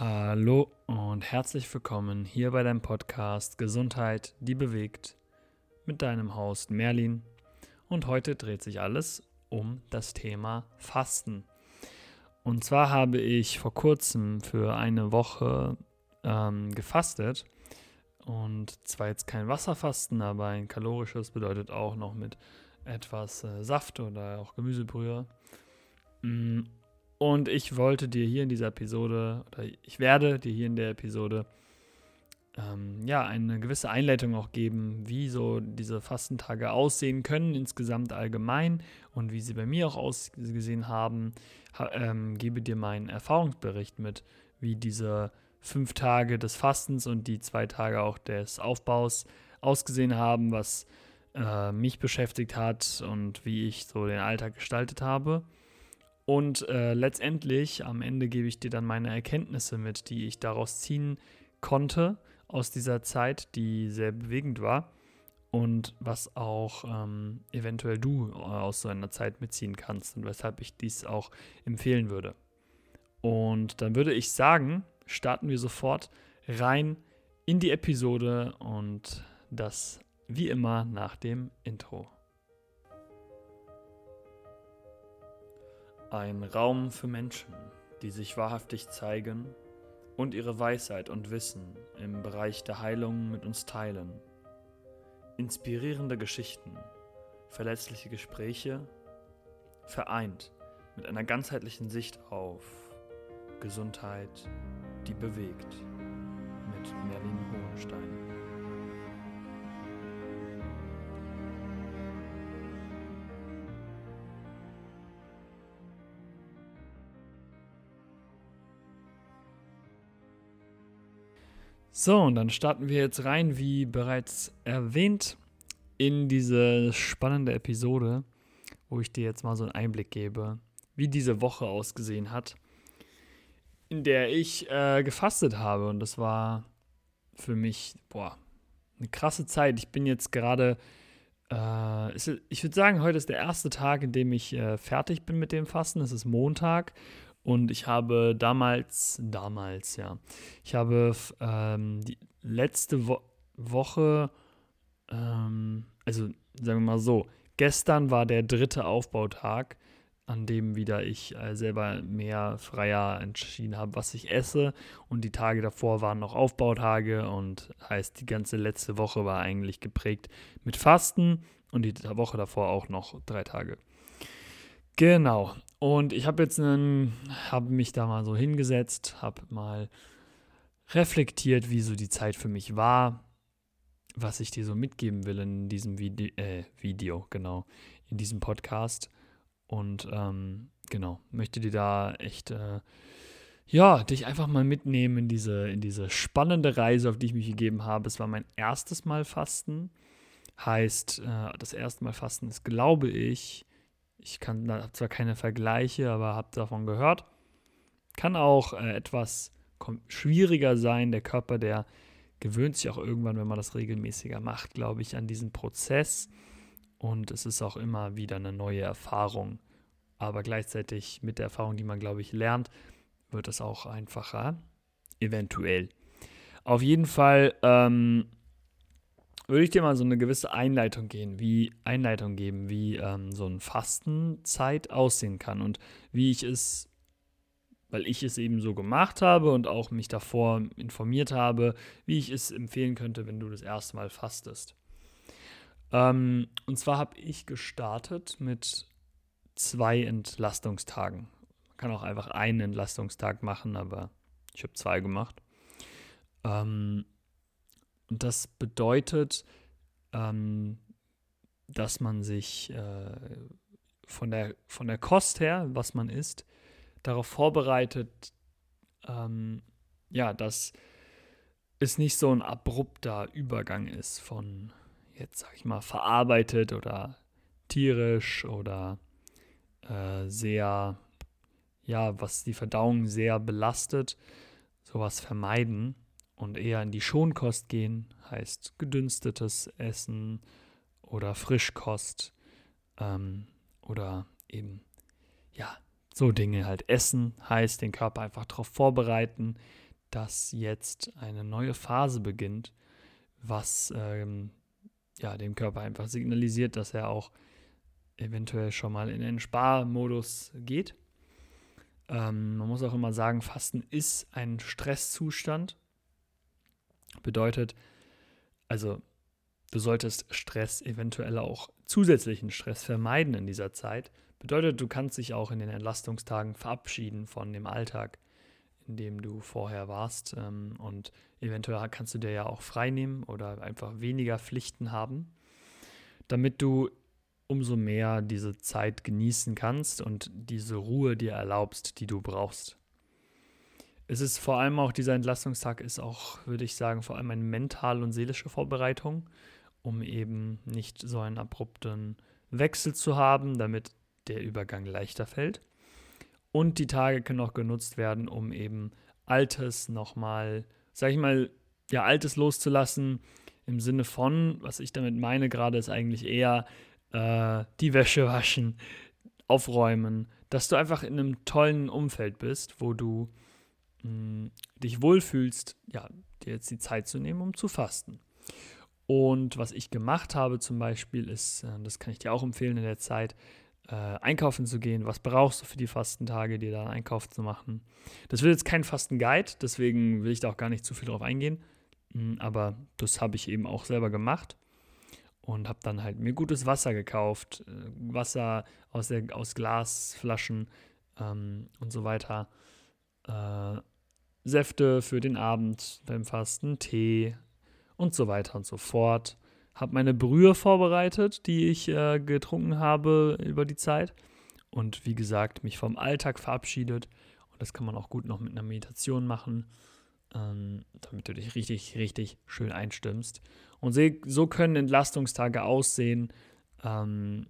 Hallo und herzlich willkommen hier bei deinem Podcast Gesundheit, die bewegt mit deinem Host Merlin. Und heute dreht sich alles um das Thema Fasten. Und zwar habe ich vor kurzem für eine Woche ähm, gefastet. Und zwar jetzt kein Wasserfasten, aber ein kalorisches bedeutet auch noch mit etwas äh, Saft oder auch Gemüsebrühe. Mm, und ich wollte dir hier in dieser Episode, oder ich werde dir hier in der Episode, ähm, ja, eine gewisse Einleitung auch geben, wie so diese Fastentage aussehen können, insgesamt allgemein und wie sie bei mir auch ausgesehen haben. Ha, ähm, gebe dir meinen Erfahrungsbericht mit, wie diese fünf Tage des Fastens und die zwei Tage auch des Aufbaus ausgesehen haben, was äh, mich beschäftigt hat und wie ich so den Alltag gestaltet habe. Und äh, letztendlich, am Ende gebe ich dir dann meine Erkenntnisse mit, die ich daraus ziehen konnte aus dieser Zeit, die sehr bewegend war und was auch ähm, eventuell du äh, aus so einer Zeit mitziehen kannst und weshalb ich dies auch empfehlen würde. Und dann würde ich sagen, starten wir sofort rein in die Episode und das wie immer nach dem Intro. Ein Raum für Menschen, die sich wahrhaftig zeigen und ihre Weisheit und Wissen im Bereich der Heilung mit uns teilen. Inspirierende Geschichten, verletzliche Gespräche, vereint mit einer ganzheitlichen Sicht auf Gesundheit, die bewegt, mit Merlin Hohenstein. So, und dann starten wir jetzt rein, wie bereits erwähnt, in diese spannende Episode, wo ich dir jetzt mal so einen Einblick gebe, wie diese Woche ausgesehen hat, in der ich äh, gefastet habe. Und das war für mich, boah, eine krasse Zeit. Ich bin jetzt gerade, äh, ich würde sagen, heute ist der erste Tag, in dem ich äh, fertig bin mit dem Fasten. Es ist Montag und ich habe damals, damals, ja, ich habe ähm, die letzte Wo Woche, ähm, also sagen wir mal so, gestern war der dritte Aufbautag, an dem wieder ich äh, selber mehr freier entschieden habe, was ich esse. Und die Tage davor waren noch Aufbautage und heißt, die ganze letzte Woche war eigentlich geprägt mit Fasten und die Woche davor auch noch drei Tage. Genau. Und ich habe jetzt einen, habe mich da mal so hingesetzt, habe mal reflektiert, wie so die Zeit für mich war, was ich dir so mitgeben will in diesem Vide äh, Video, genau, in diesem Podcast. Und ähm, genau, möchte dir da echt, äh, ja, dich einfach mal mitnehmen in diese, in diese spannende Reise, auf die ich mich gegeben habe. Es war mein erstes Mal Fasten. Heißt, äh, das erste Mal Fasten ist, glaube ich, ich kann da zwar keine Vergleiche, aber habe davon gehört. Kann auch äh, etwas schwieriger sein. Der Körper, der gewöhnt sich auch irgendwann, wenn man das regelmäßiger macht, glaube ich, an diesen Prozess. Und es ist auch immer wieder eine neue Erfahrung. Aber gleichzeitig mit der Erfahrung, die man, glaube ich, lernt, wird es auch einfacher. Eventuell. Auf jeden Fall ähm, würde ich dir mal so eine gewisse Einleitung gehen, wie Einleitung geben, wie ähm, so ein Fastenzeit aussehen kann und wie ich es, weil ich es eben so gemacht habe und auch mich davor informiert habe, wie ich es empfehlen könnte, wenn du das erste Mal fastest. Ähm, und zwar habe ich gestartet mit zwei Entlastungstagen. Man kann auch einfach einen Entlastungstag machen, aber ich habe zwei gemacht. Ähm, und das bedeutet, ähm, dass man sich äh, von, der, von der Kost her, was man isst, darauf vorbereitet, ähm, ja, dass es nicht so ein abrupter Übergang ist von, jetzt sag ich mal, verarbeitet oder tierisch oder äh, sehr, ja, was die Verdauung sehr belastet, sowas vermeiden und eher in die Schonkost gehen, heißt gedünstetes Essen oder Frischkost ähm, oder eben, ja, so Dinge halt essen, heißt den Körper einfach darauf vorbereiten, dass jetzt eine neue Phase beginnt, was ähm, ja, dem Körper einfach signalisiert, dass er auch eventuell schon mal in den Sparmodus geht. Ähm, man muss auch immer sagen, Fasten ist ein Stresszustand. Bedeutet, also du solltest Stress, eventuell auch zusätzlichen Stress vermeiden in dieser Zeit. Bedeutet, du kannst dich auch in den Entlastungstagen verabschieden von dem Alltag, in dem du vorher warst. Ähm, und eventuell kannst du dir ja auch frei nehmen oder einfach weniger Pflichten haben, damit du umso mehr diese Zeit genießen kannst und diese Ruhe dir erlaubst, die du brauchst. Es ist vor allem auch, dieser Entlastungstag ist auch, würde ich sagen, vor allem eine mentale und seelische Vorbereitung, um eben nicht so einen abrupten Wechsel zu haben, damit der Übergang leichter fällt. Und die Tage können auch genutzt werden, um eben Altes nochmal, sag ich mal, ja, Altes loszulassen. Im Sinne von, was ich damit meine gerade, ist eigentlich eher äh, die Wäsche waschen, aufräumen, dass du einfach in einem tollen Umfeld bist, wo du mh, mm, dich wohlfühlst, ja, dir jetzt die Zeit zu nehmen, um zu fasten. Und was ich gemacht habe zum Beispiel ist, äh, das kann ich dir auch empfehlen in der Zeit, äh, einkaufen zu gehen. Was brauchst du für die Fastentage, dir da einen Einkauf zu machen? Das wird jetzt kein Fastenguide, deswegen will ich da auch gar nicht zu viel drauf eingehen. Mm, aber das habe ich eben auch selber gemacht und habe dann halt mir gutes Wasser gekauft, äh, Wasser aus, der, aus Glasflaschen ähm, und so weiter. Äh, Säfte für den Abend beim Fasten, Tee und so weiter und so fort. Habe meine Brühe vorbereitet, die ich äh, getrunken habe über die Zeit. Und wie gesagt, mich vom Alltag verabschiedet. Und das kann man auch gut noch mit einer Meditation machen, ähm, damit du dich richtig, richtig schön einstimmst. Und so können Entlastungstage aussehen. Ähm,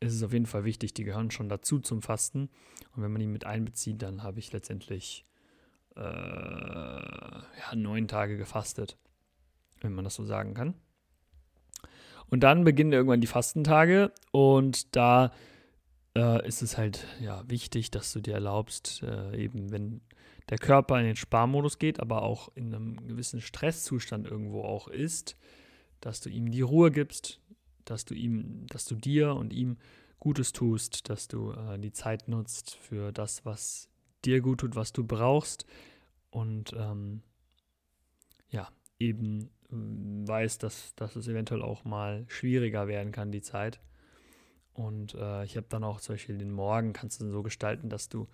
ist es auf jeden Fall wichtig, die gehören schon dazu zum Fasten. Und wenn man die mit einbezieht, dann habe ich letztendlich äh, ja, neun Tage gefastet, wenn man das so sagen kann. Und dann beginnen irgendwann die Fastentage und da äh, ist es halt ja wichtig, dass du dir erlaubst, äh, eben wenn der Körper in den Sparmodus geht, aber auch in einem gewissen Stresszustand irgendwo auch ist, dass du ihm die Ruhe gibst, dass du ihm, dass du dir und ihm Gutes tust, dass du äh, die Zeit nutzt für das, was dir gut tut, was du brauchst und ähm, ja, eben äh, weißt, dass, dass es eventuell auch mal schwieriger werden kann, die Zeit. Und äh, ich habe dann auch zum Beispiel den Morgen kannst du so gestalten, dass du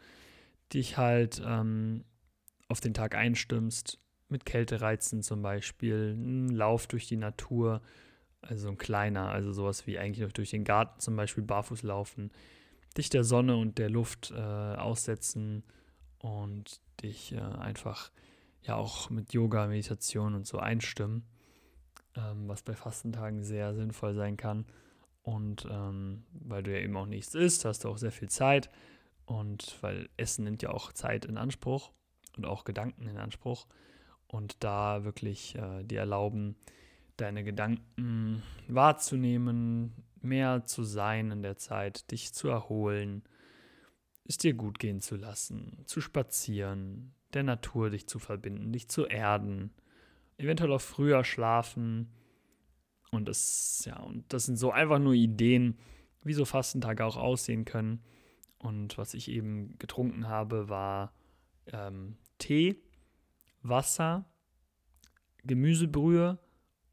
dich halt ähm, auf den Tag einstimmst, mit Kältereizen zum Beispiel, ein Lauf durch die Natur, also ein kleiner, also sowas wie eigentlich noch durch den Garten zum Beispiel barfuß laufen, dich der Sonne und der Luft äh, aussetzen und dich äh, einfach ja auch mit Yoga, Meditation und so einstimmen, ähm, was bei Fastentagen sehr sinnvoll sein kann. Und ähm, weil du ja eben auch nichts isst, hast du auch sehr viel Zeit. Und weil Essen nimmt ja auch Zeit in Anspruch und auch Gedanken in Anspruch und da wirklich äh, dir erlauben, deine Gedanken wahrzunehmen, mehr zu sein in der Zeit, dich zu erholen, es dir gut gehen zu lassen, zu spazieren, der Natur dich zu verbinden, dich zu erden, eventuell auch früher schlafen. Und das, ja, und das sind so einfach nur Ideen, wie so Fastentage auch aussehen können. Und was ich eben getrunken habe, war ähm, Tee Wasser, Gemüsebrühe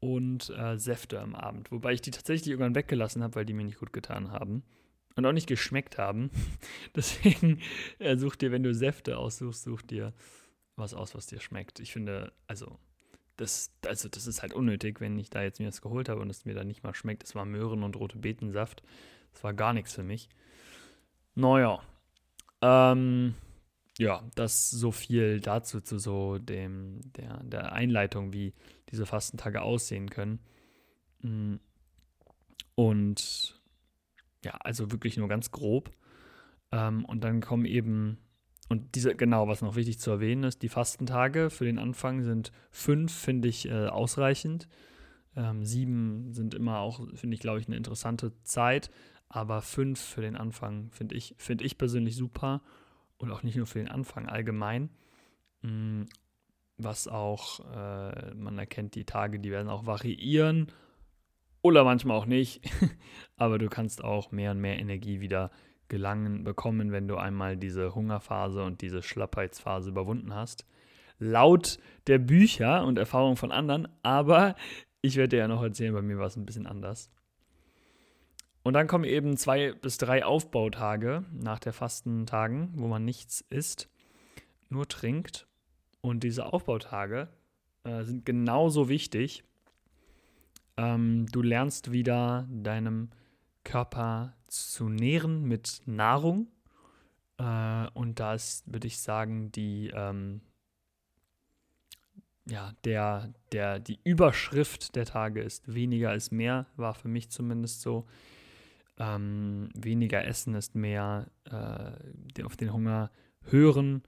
und äh, Säfte am Abend. Wobei ich die tatsächlich irgendwann weggelassen habe, weil die mir nicht gut getan haben. Und auch nicht geschmeckt haben. Deswegen äh, such dir, wenn du Säfte aussuchst, such dir was aus, was dir schmeckt. Ich finde, also das, also das ist halt unnötig, wenn ich da jetzt mir das geholt habe und es mir dann nicht mal schmeckt. Es war Möhren und rote Betensaft. Das war gar nichts für mich. Naja. Ähm, ja, das so viel dazu zu so dem, der, der Einleitung, wie diese Fastentage aussehen können. Mm. Und ja, also wirklich nur ganz grob. Ähm, und dann kommen eben, und diese, genau, was noch wichtig zu erwähnen ist, die Fastentage für den Anfang sind fünf, finde ich, äh, ausreichend. Ähm, sieben sind immer auch, finde ich, glaube ich, eine interessante Zeit. Aber fünf für den Anfang finde ich, finde ich persönlich super und auch nicht nur für den Anfang allgemein. Mm, was auch, äh, man erkennt die Tage, die werden auch variieren oder manchmal auch nicht. Aber du kannst auch mehr und mehr Energie wieder gelangen, bekommen, wenn du einmal diese Hungerphase und diese Schlappheitsphase überwunden hast. Laut der Bücher und Erfahrungen von anderen, aber ich werde dir ja noch erzählen, bei mir war es ein bisschen anders. Und dann kommen eben zwei bis drei Aufbautage nach der Fastentagen, wo man nichts isst, nur trinkt. Und diese Aufbautage äh, sind genauso wichtig. Ähm, du lernst wieder deinem Körper zu nähren mit Nahrung. Äh, und da ist, würde ich sagen, die, ähm, ja, der, der, die Überschrift der Tage ist weniger ist mehr, war für mich zumindest so. Ähm, weniger essen ist mehr, äh, auf den Hunger hören,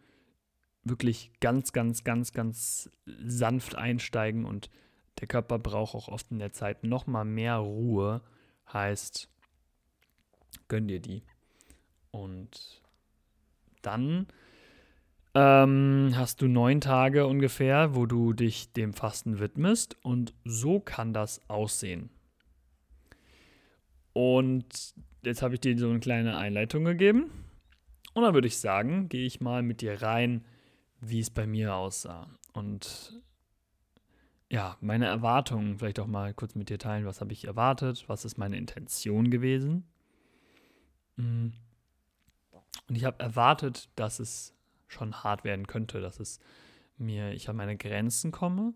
wirklich ganz, ganz, ganz, ganz sanft einsteigen und der Körper braucht auch oft in der Zeit nochmal mehr Ruhe, heißt, gönn dir die. Und dann ähm, hast du neun Tage ungefähr, wo du dich dem Fasten widmest und so kann das aussehen. Und jetzt habe ich dir so eine kleine Einleitung gegeben. Und dann würde ich sagen, gehe ich mal mit dir rein, wie es bei mir aussah. Und ja, meine Erwartungen vielleicht auch mal kurz mit dir teilen. Was habe ich erwartet? Was ist meine Intention gewesen? Mm. Und ich habe erwartet, dass es schon hart werden könnte, dass es mir, ich an meine Grenzen komme,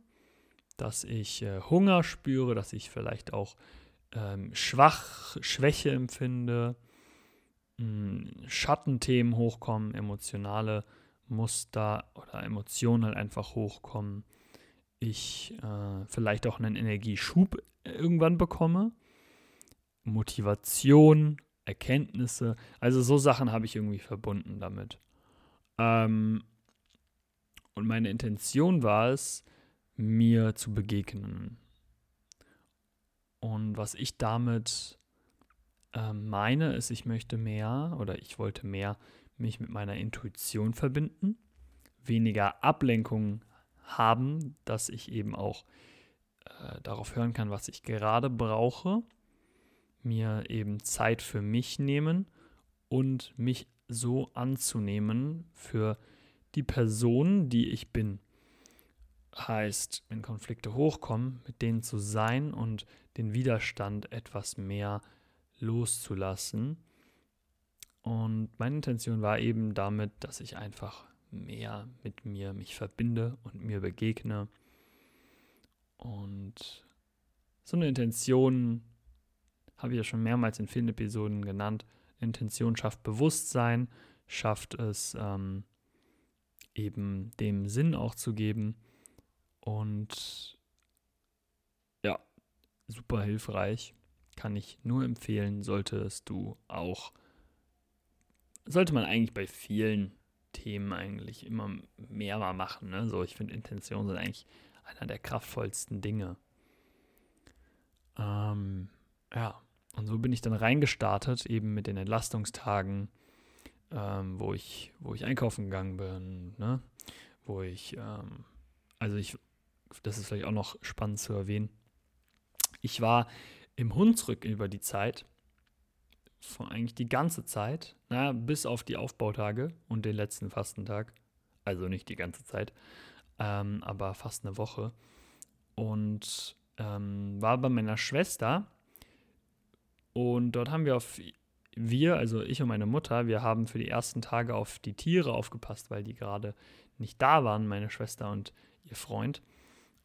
dass ich äh, Hunger spüre, dass ich vielleicht auch ähm, schwach, Schwäche empfinde, mm, Schattenthemen hochkommen, emotionale Muster oder Emotionen halt einfach hochkommen. Ich äh, vielleicht auch einen Energieschub irgendwann bekomme. Motivation, Erkenntnisse. Also so Sachen habe ich irgendwie verbunden damit. Ähm, und meine Intention war es, mir zu begegnen. Und was ich damit äh, meine, ist, ich möchte mehr oder ich wollte mehr mich mit meiner Intuition verbinden, weniger Ablenkung haben, dass ich eben auch äh, darauf hören kann, was ich gerade brauche mir eben Zeit für mich nehmen und mich so anzunehmen für die Person, die ich bin. Heißt, wenn Konflikte hochkommen, mit denen zu sein und den Widerstand etwas mehr loszulassen. Und meine Intention war eben damit, dass ich einfach mehr mit mir mich verbinde und mir begegne. Und so eine Intention habe ich ja schon mehrmals in vielen Episoden genannt. Intention schafft Bewusstsein, schafft es ähm, eben dem Sinn auch zu geben und ja, super hilfreich. Kann ich nur empfehlen, solltest du auch, sollte man eigentlich bei vielen Themen eigentlich immer mehr mal machen. Ne? So, ich finde, Intention sind eigentlich einer der kraftvollsten Dinge. Ähm, ja. Und so bin ich dann reingestartet, eben mit den Entlastungstagen, ähm, wo, ich, wo ich einkaufen gegangen bin, ne? wo ich, ähm, also ich, das ist vielleicht auch noch spannend zu erwähnen. Ich war im Hunsrück über die Zeit, von eigentlich die ganze Zeit, naja, bis auf die Aufbautage und den letzten Fastentag. Also nicht die ganze Zeit, ähm, aber fast eine Woche. Und ähm, war bei meiner Schwester und dort haben wir auf, wir, also ich und meine Mutter, wir haben für die ersten Tage auf die Tiere aufgepasst, weil die gerade nicht da waren, meine Schwester und ihr Freund.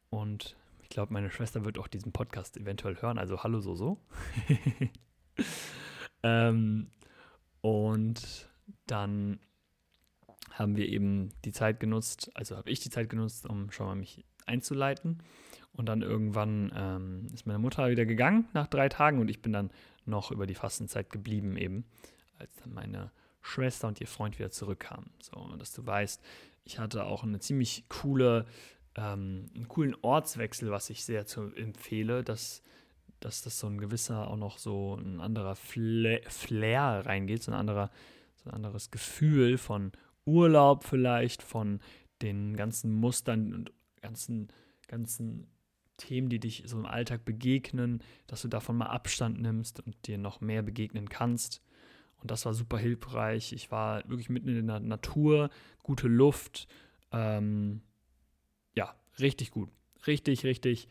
Und ich glaube, meine Schwester wird auch diesen Podcast eventuell hören. Also hallo so so. ähm, und dann haben wir eben die Zeit genutzt, also habe ich die Zeit genutzt, um schon mal mich einzuleiten. Und dann irgendwann ähm, ist meine Mutter wieder gegangen nach drei Tagen und ich bin dann noch über die Fastenzeit geblieben eben, als dann meine Schwester und ihr Freund wieder zurückkamen. So, dass du weißt, ich hatte auch eine ziemlich coole, ähm, einen coolen Ortswechsel, was ich sehr zu empfehle, dass, dass das so ein gewisser, auch noch so ein anderer Flair, Flair reingeht, so ein anderer, so ein anderes Gefühl von Urlaub vielleicht, von den ganzen Mustern und ganzen, ganzen Themen, die dich so im Alltag begegnen, dass du davon mal Abstand nimmst und dir noch mehr begegnen kannst. Und das war super hilfreich. Ich war wirklich mitten in der Natur, gute Luft. Ähm, richtig gut. Richtig, richtig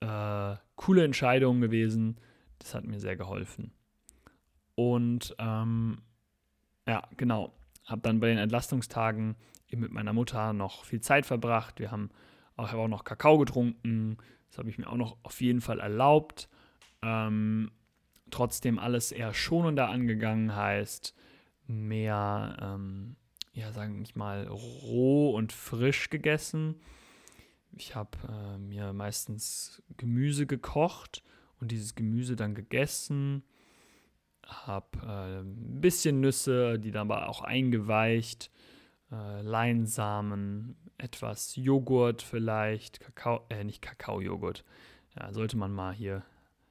äh, coole Entscheidung gewesen. Das hat mir sehr geholfen. Und ähm, ja, genau. Habe dann bei den Entlastungstagen eben mit meiner Mutter noch viel Zeit verbracht. Wir haben auch, auch noch Kakao getrunken. Das habe ich mir auch noch auf jeden Fall erlaubt. Ähm, trotzdem alles eher schonender angegangen heißt, mehr, ähm, ja, sagen ich mal, roh und frisch gegessen. Ich habe äh, mir meistens Gemüse gekocht und dieses Gemüse dann gegessen. Habe äh, ein bisschen Nüsse, die dann aber auch eingeweicht, äh, Leinsamen, etwas Joghurt vielleicht, Kakao, äh, nicht Kakaojoghurt. Ja, sollte man mal hier,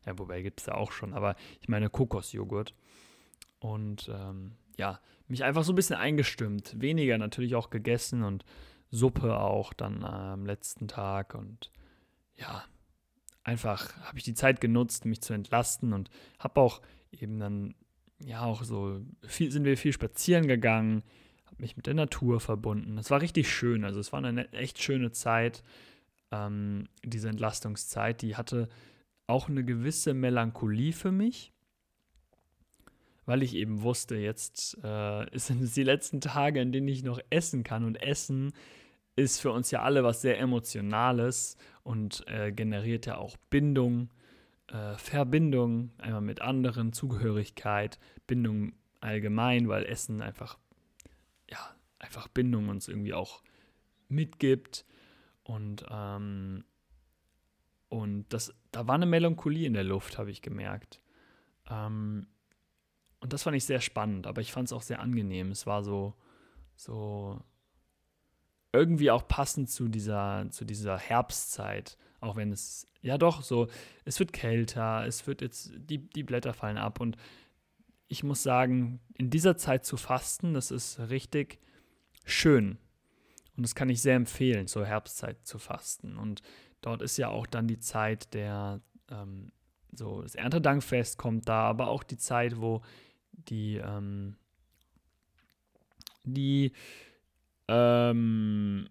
ja, wobei gibt es ja auch schon, aber ich meine Kokosjoghurt. Und ähm, ja, mich einfach so ein bisschen eingestimmt. Weniger natürlich auch gegessen und Suppe auch dann äh, am letzten Tag. Und ja, einfach habe ich die Zeit genutzt, mich zu entlasten und habe auch eben dann, ja, auch so, viel, sind wir viel spazieren gegangen, habe mich mit der Natur verbunden. Es war richtig schön, also es war eine echt schöne Zeit, ähm, diese Entlastungszeit. Die hatte auch eine gewisse Melancholie für mich, weil ich eben wusste, jetzt äh, sind es die letzten Tage, in denen ich noch essen kann und Essen ist für uns ja alle was sehr Emotionales und äh, generiert ja auch Bindung, äh, Verbindung, einmal mit anderen, Zugehörigkeit, Bindung allgemein, weil Essen einfach, ja, einfach Bindung uns irgendwie auch mitgibt. Und, ähm, und das, da war eine Melancholie in der Luft, habe ich gemerkt. Ähm, und das fand ich sehr spannend, aber ich fand es auch sehr angenehm. Es war so, so irgendwie auch passend zu dieser, zu dieser Herbstzeit. Auch wenn es, ja doch, so, es wird kälter, es wird jetzt, die, die Blätter fallen ab. Und ich muss sagen, in dieser Zeit zu fasten, das ist richtig schön. Und das kann ich sehr empfehlen, zur Herbstzeit zu fasten. Und dort ist ja auch dann die Zeit der, ähm, so, das Erntedankfest kommt da, aber auch die Zeit, wo die, ähm, die, ähm,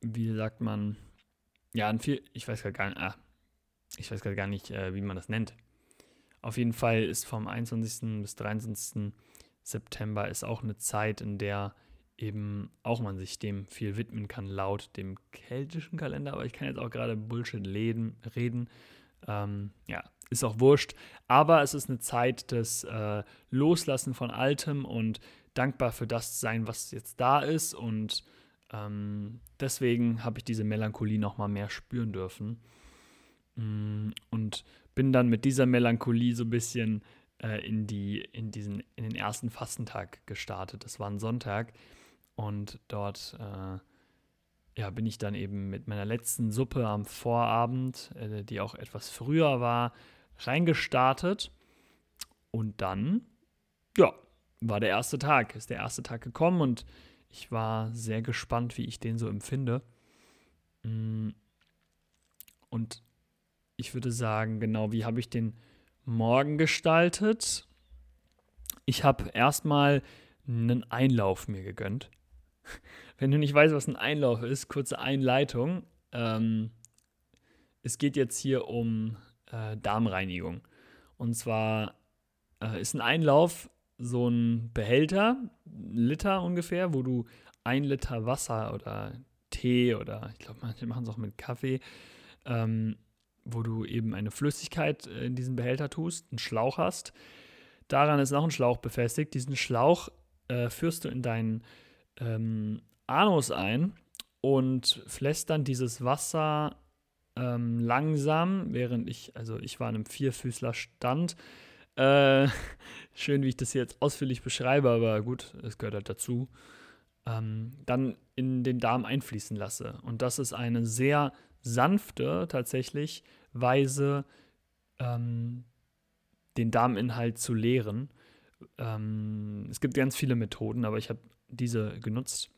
wie sagt man, ja, ein viel, ich weiß gar nicht, ah, ich weiß gar nicht, äh, wie man das nennt. Auf jeden Fall ist vom 21. bis 23. September ist auch eine Zeit, in der eben auch man sich dem viel widmen kann, laut dem keltischen Kalender. Aber ich kann jetzt auch gerade Bullshit reden. reden. Ähm, ja, ist auch wurscht. Aber es ist eine Zeit des äh, Loslassen von Altem und dankbar für das sein, was jetzt da ist. Und ähm, deswegen habe ich diese Melancholie noch mal mehr spüren dürfen. Mm, und bin dann mit dieser Melancholie so ein bisschen äh, in, die, in, diesen, in den ersten Fastentag gestartet. Das war ein Sonntag. Und dort äh, ja, bin ich dann eben mit meiner letzten Suppe am Vorabend, äh, die auch etwas früher war, reingestartet. Und dann, ja, war der erste Tag, ist der erste Tag gekommen und ich war sehr gespannt, wie ich den so empfinde. Mm. Und ich würde sagen, genau, wie habe ich den Morgen gestaltet? Ich habe erstmal einen Einlauf mir gegönnt. Wenn du nicht weißt, was ein Einlauf ist, kurze Einleitung. Ähm, es geht jetzt hier um äh, Darmreinigung. Und zwar äh, ist ein Einlauf so ein Behälter, Liter ungefähr, wo du ein Liter Wasser oder Tee oder ich glaube, manche machen es auch mit Kaffee, ähm, wo du eben eine Flüssigkeit äh, in diesen Behälter tust, einen Schlauch hast. Daran ist noch ein Schlauch befestigt. Diesen Schlauch äh, führst du in deinen ähm, Anus ein und flässt dann dieses Wasser ähm, langsam, während ich, also ich war in einem Vierfüßler Stand, äh, schön, wie ich das jetzt ausführlich beschreibe, aber gut, es gehört halt dazu. Ähm, dann in den Darm einfließen lasse. Und das ist eine sehr sanfte, tatsächlich, Weise, ähm, den Darminhalt zu leeren. Ähm, es gibt ganz viele Methoden, aber ich habe diese genutzt.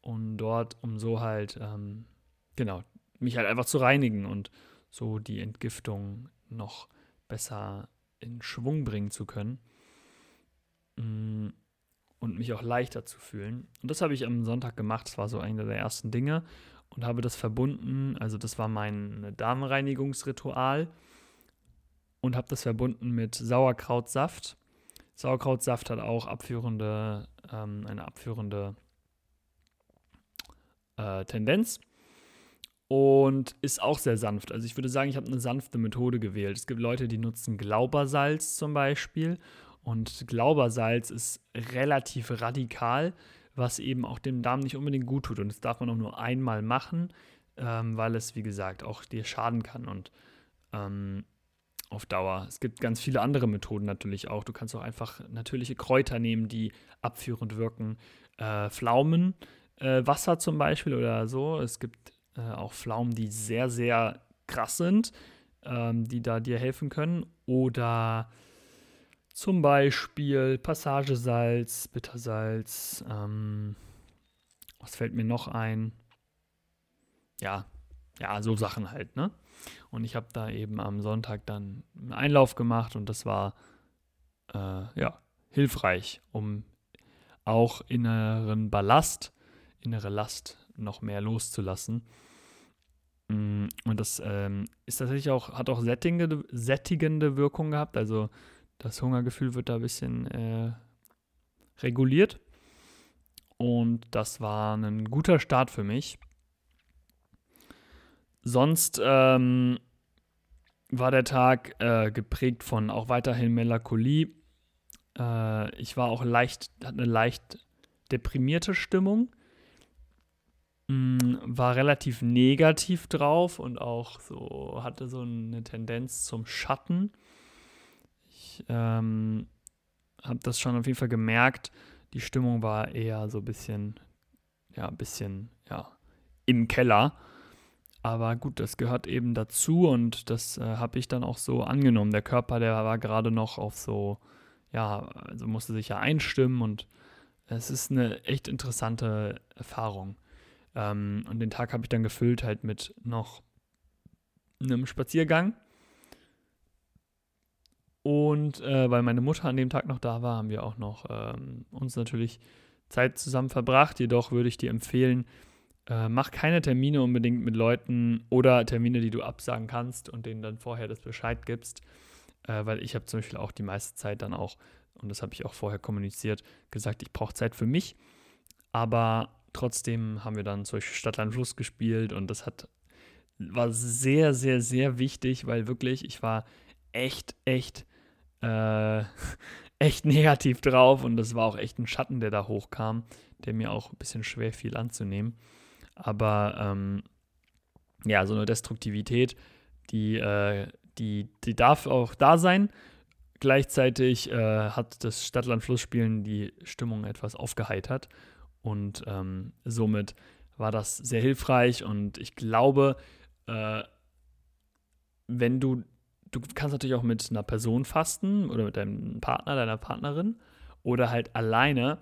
und dort, um so halt, ähm, genau, mich halt einfach zu reinigen und so die Entgiftung noch besser in Schwung bringen zu können mm, und mich auch leichter zu fühlen. Und das habe ich am Sonntag gemacht. Das war so einer der ersten Dinge und habe das verbunden. Also das war mein Darmreinigungsritual und habe das verbunden mit Sauerkrautsaft. Sauerkrautsaft hat auch abführende, ähm, eine abführende äh, Tendenz und ist auch sehr sanft. Also ich würde sagen, ich habe eine sanfte Methode gewählt. Es gibt Leute, die nutzen Glaubersalz zum Beispiel und Glaubersalz ist relativ radikal, was eben auch dem Darm nicht unbedingt gut tut und das darf man auch nur einmal machen, ähm, weil es wie gesagt auch dir schaden kann und ähm, auf Dauer. Es gibt ganz viele andere Methoden natürlich auch. Du kannst auch einfach natürliche Kräuter nehmen, die abführend wirken. Äh, Pflaumen äh, Wasser zum Beispiel oder so. Es gibt äh, auch Pflaumen, die sehr, sehr krass sind, ähm, die da dir helfen können. Oder zum Beispiel Passagesalz, Bittersalz. Ähm, was fällt mir noch ein? Ja, ja, so Sachen halt, ne? Und ich habe da eben am Sonntag dann einen Einlauf gemacht und das war äh, ja hilfreich, um auch inneren Ballast innere Last noch mehr loszulassen. Mm, und das ähm, ist tatsächlich auch, hat auch sättigende, sättigende Wirkung gehabt. Also das Hungergefühl wird da ein bisschen äh, reguliert. Und das war ein guter Start für mich. Sonst ähm, war der Tag äh, geprägt von auch weiterhin Melancholie. Äh, ich war auch leicht, hatte eine leicht deprimierte Stimmung. Mm, war relativ negativ drauf und auch so hatte so eine Tendenz zum Schatten. Ich ähm, habe das schon auf jeden Fall gemerkt. Die Stimmung war eher so ein bisschen, ja, ein bisschen, ja, im Keller. Aber gut, das gehört eben dazu und das äh, habe ich dann auch so angenommen. Der Körper, der war gerade noch auf so, ja, also musste sich ja einstimmen und es ist eine echt interessante Erfahrung. Ähm, und den Tag habe ich dann gefüllt halt mit noch einem Spaziergang. Und äh, weil meine Mutter an dem Tag noch da war, haben wir auch noch ähm, uns natürlich Zeit zusammen verbracht. Jedoch würde ich dir empfehlen, äh, mach keine Termine unbedingt mit Leuten oder Termine, die du absagen kannst und denen dann vorher das Bescheid gibst. Äh, weil ich habe zum Beispiel auch die meiste Zeit dann auch, und das habe ich auch vorher kommuniziert, gesagt, ich brauche Zeit für mich. Aber trotzdem haben wir dann zum Beispiel Stadtland Fluss gespielt und das hat, war sehr, sehr, sehr wichtig, weil wirklich, ich war echt, echt, äh, echt negativ drauf und das war auch echt ein Schatten, der da hochkam, der mir auch ein bisschen schwer fiel anzunehmen. Aber ähm, ja, so eine Destruktivität, die, äh, die, die darf auch da sein. Gleichzeitig äh, hat das Stadtland-Fluss-Spielen die Stimmung etwas aufgeheitert und ähm, somit war das sehr hilfreich und ich glaube, äh, wenn du, du kannst natürlich auch mit einer Person fasten oder mit deinem Partner, deiner Partnerin oder halt alleine.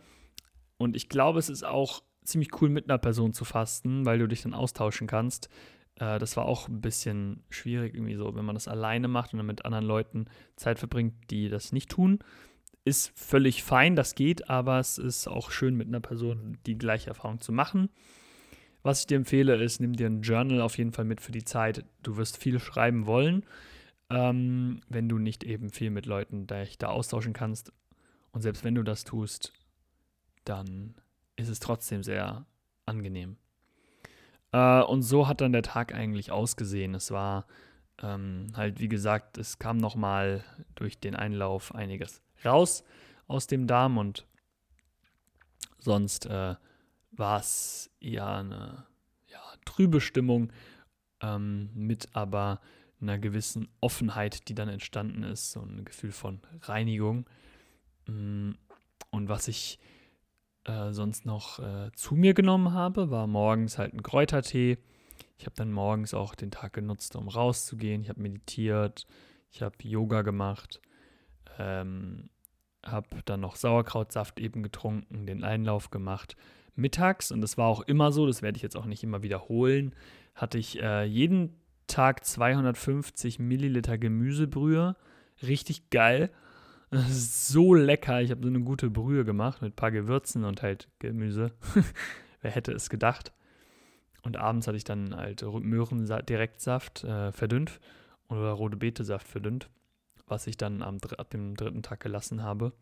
Und ich glaube, es ist auch ziemlich cool, mit einer Person zu fasten, weil du dich dann austauschen kannst. Äh, das war auch ein bisschen schwierig irgendwie so, wenn man das alleine macht und dann mit anderen Leuten Zeit verbringt, die das nicht tun ist völlig fein, das geht, aber es ist auch schön, mit einer Person die gleiche Erfahrung zu machen. Was ich dir empfehle, ist, nimm dir ein Journal auf jeden Fall mit für die Zeit. Du wirst viel schreiben wollen, ähm, wenn du nicht eben viel mit Leuten dich da austauschen kannst. Und selbst wenn du das tust, dann ist es trotzdem sehr angenehm. Äh, und so hat dann der Tag eigentlich ausgesehen. Es war ähm, halt, wie gesagt, es kam nochmal durch den Einlauf einiges raus aus dem Darm und sonst äh, war es eher eine ja, trübe Stimmung ähm, mit aber einer gewissen Offenheit, die dann entstanden ist, so ein Gefühl von Reinigung. Mm, und was ich äh, sonst noch äh, zu mir genommen habe, war morgens halt ein Kräutertee. Ich habe dann morgens auch den Tag genutzt, um rauszugehen. Ich habe meditiert, ich habe Yoga gemacht, ähm, habe dann noch Sauerkrautsaft eben getrunken, den Einlauf gemacht, mittags, und das war auch immer so, das werde ich jetzt auch nicht immer wiederholen, hatte ich äh, jeden Tag 250 Milliliter Gemüsebrühe. Richtig geil. So lecker. Ich habe so eine gute Brühe gemacht mit ein paar Gewürzen und halt Gemüse. Wer hätte es gedacht? Und abends hatte ich dann halt Möhrendirektsaft äh, verdünnt oder rote Betesaft verdünnt, was ich dann am, ab dem dritten Tag gelassen habe.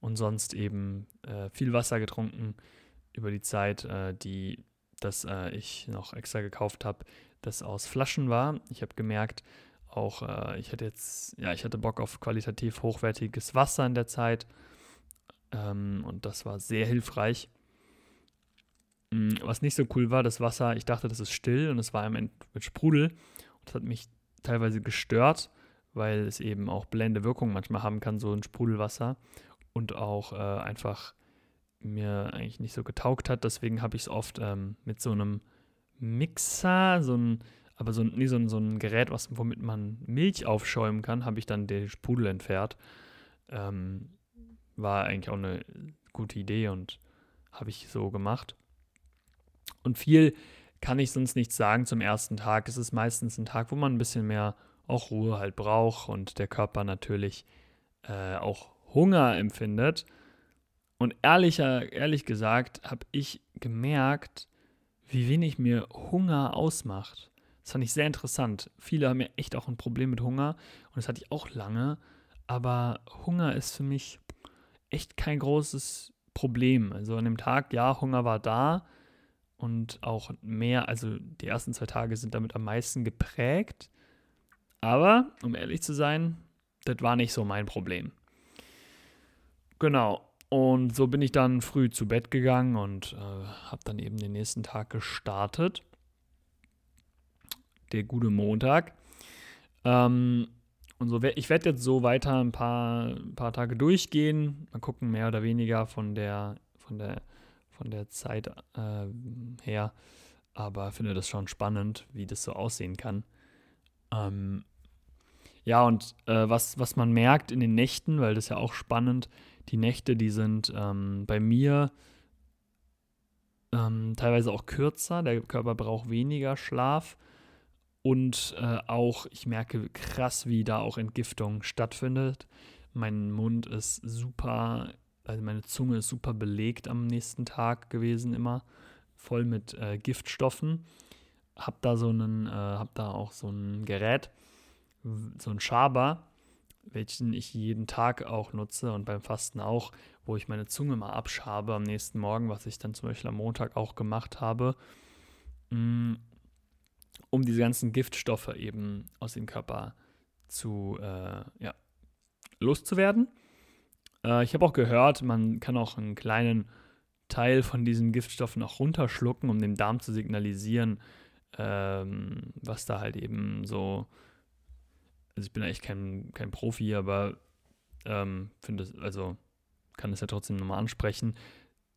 Und sonst eben äh, viel Wasser getrunken über die Zeit, äh, die das äh, ich noch extra gekauft habe, das aus Flaschen war. Ich habe gemerkt, auch äh, ich hatte jetzt, ja, ich hatte Bock auf qualitativ hochwertiges Wasser in der Zeit. Ähm, und das war sehr hilfreich. Mm, was nicht so cool war, das Wasser, ich dachte, das ist still und es war im Endeffekt mit Sprudel. Und das hat mich teilweise gestört, weil es eben auch blende Wirkung manchmal haben kann, so ein Sprudelwasser. Und auch äh, einfach mir eigentlich nicht so getaugt hat. Deswegen habe ich es oft ähm, mit so einem Mixer, so ein, aber so, nee, so, ein, so ein Gerät, was, womit man Milch aufschäumen kann, habe ich dann den Sprudel entfernt. Ähm, war eigentlich auch eine gute Idee und habe ich so gemacht. Und viel kann ich sonst nicht sagen zum ersten Tag. Es ist meistens ein Tag, wo man ein bisschen mehr auch Ruhe halt braucht und der Körper natürlich äh, auch Hunger empfindet. Und ehrlicher, ehrlich gesagt habe ich gemerkt, wie wenig mir Hunger ausmacht. Das fand ich sehr interessant. Viele haben ja echt auch ein Problem mit Hunger und das hatte ich auch lange. Aber Hunger ist für mich echt kein großes Problem. Also an dem Tag, ja, Hunger war da und auch mehr, also die ersten zwei Tage sind damit am meisten geprägt. Aber, um ehrlich zu sein, das war nicht so mein Problem. Genau. Und so bin ich dann früh zu Bett gegangen und äh, habe dann eben den nächsten Tag gestartet. Der gute Montag. Ähm, und so, ich werde jetzt so weiter ein paar, ein paar Tage durchgehen. Mal gucken, mehr oder weniger von der, von der, von der Zeit äh, her. Aber finde das schon spannend, wie das so aussehen kann. Ähm, ja, und äh, was, was man merkt in den Nächten, weil das ja auch spannend ist, die Nächte, die sind ähm, bei mir ähm, teilweise auch kürzer. Der Körper braucht weniger Schlaf. Und äh, auch, ich merke krass, wie da auch Entgiftung stattfindet. Mein Mund ist super, also meine Zunge ist super belegt am nächsten Tag gewesen, immer voll mit äh, Giftstoffen. Hab da so einen, äh, hab da auch so ein Gerät, so ein Schaber, welchen ich jeden Tag auch nutze und beim Fasten auch, wo ich meine Zunge mal abschabe am nächsten Morgen, was ich dann zum Beispiel am Montag auch gemacht habe, mm, um diese ganzen Giftstoffe eben aus dem Körper zu, äh, ja, loszuwerden. Äh, ich habe auch gehört, man kann auch einen kleinen Teil von diesen Giftstoffen auch runterschlucken, um dem Darm zu signalisieren, ähm, was da halt eben so also ich bin eigentlich kein, kein Profi, aber ähm, finde es, also kann es ja trotzdem nochmal ansprechen.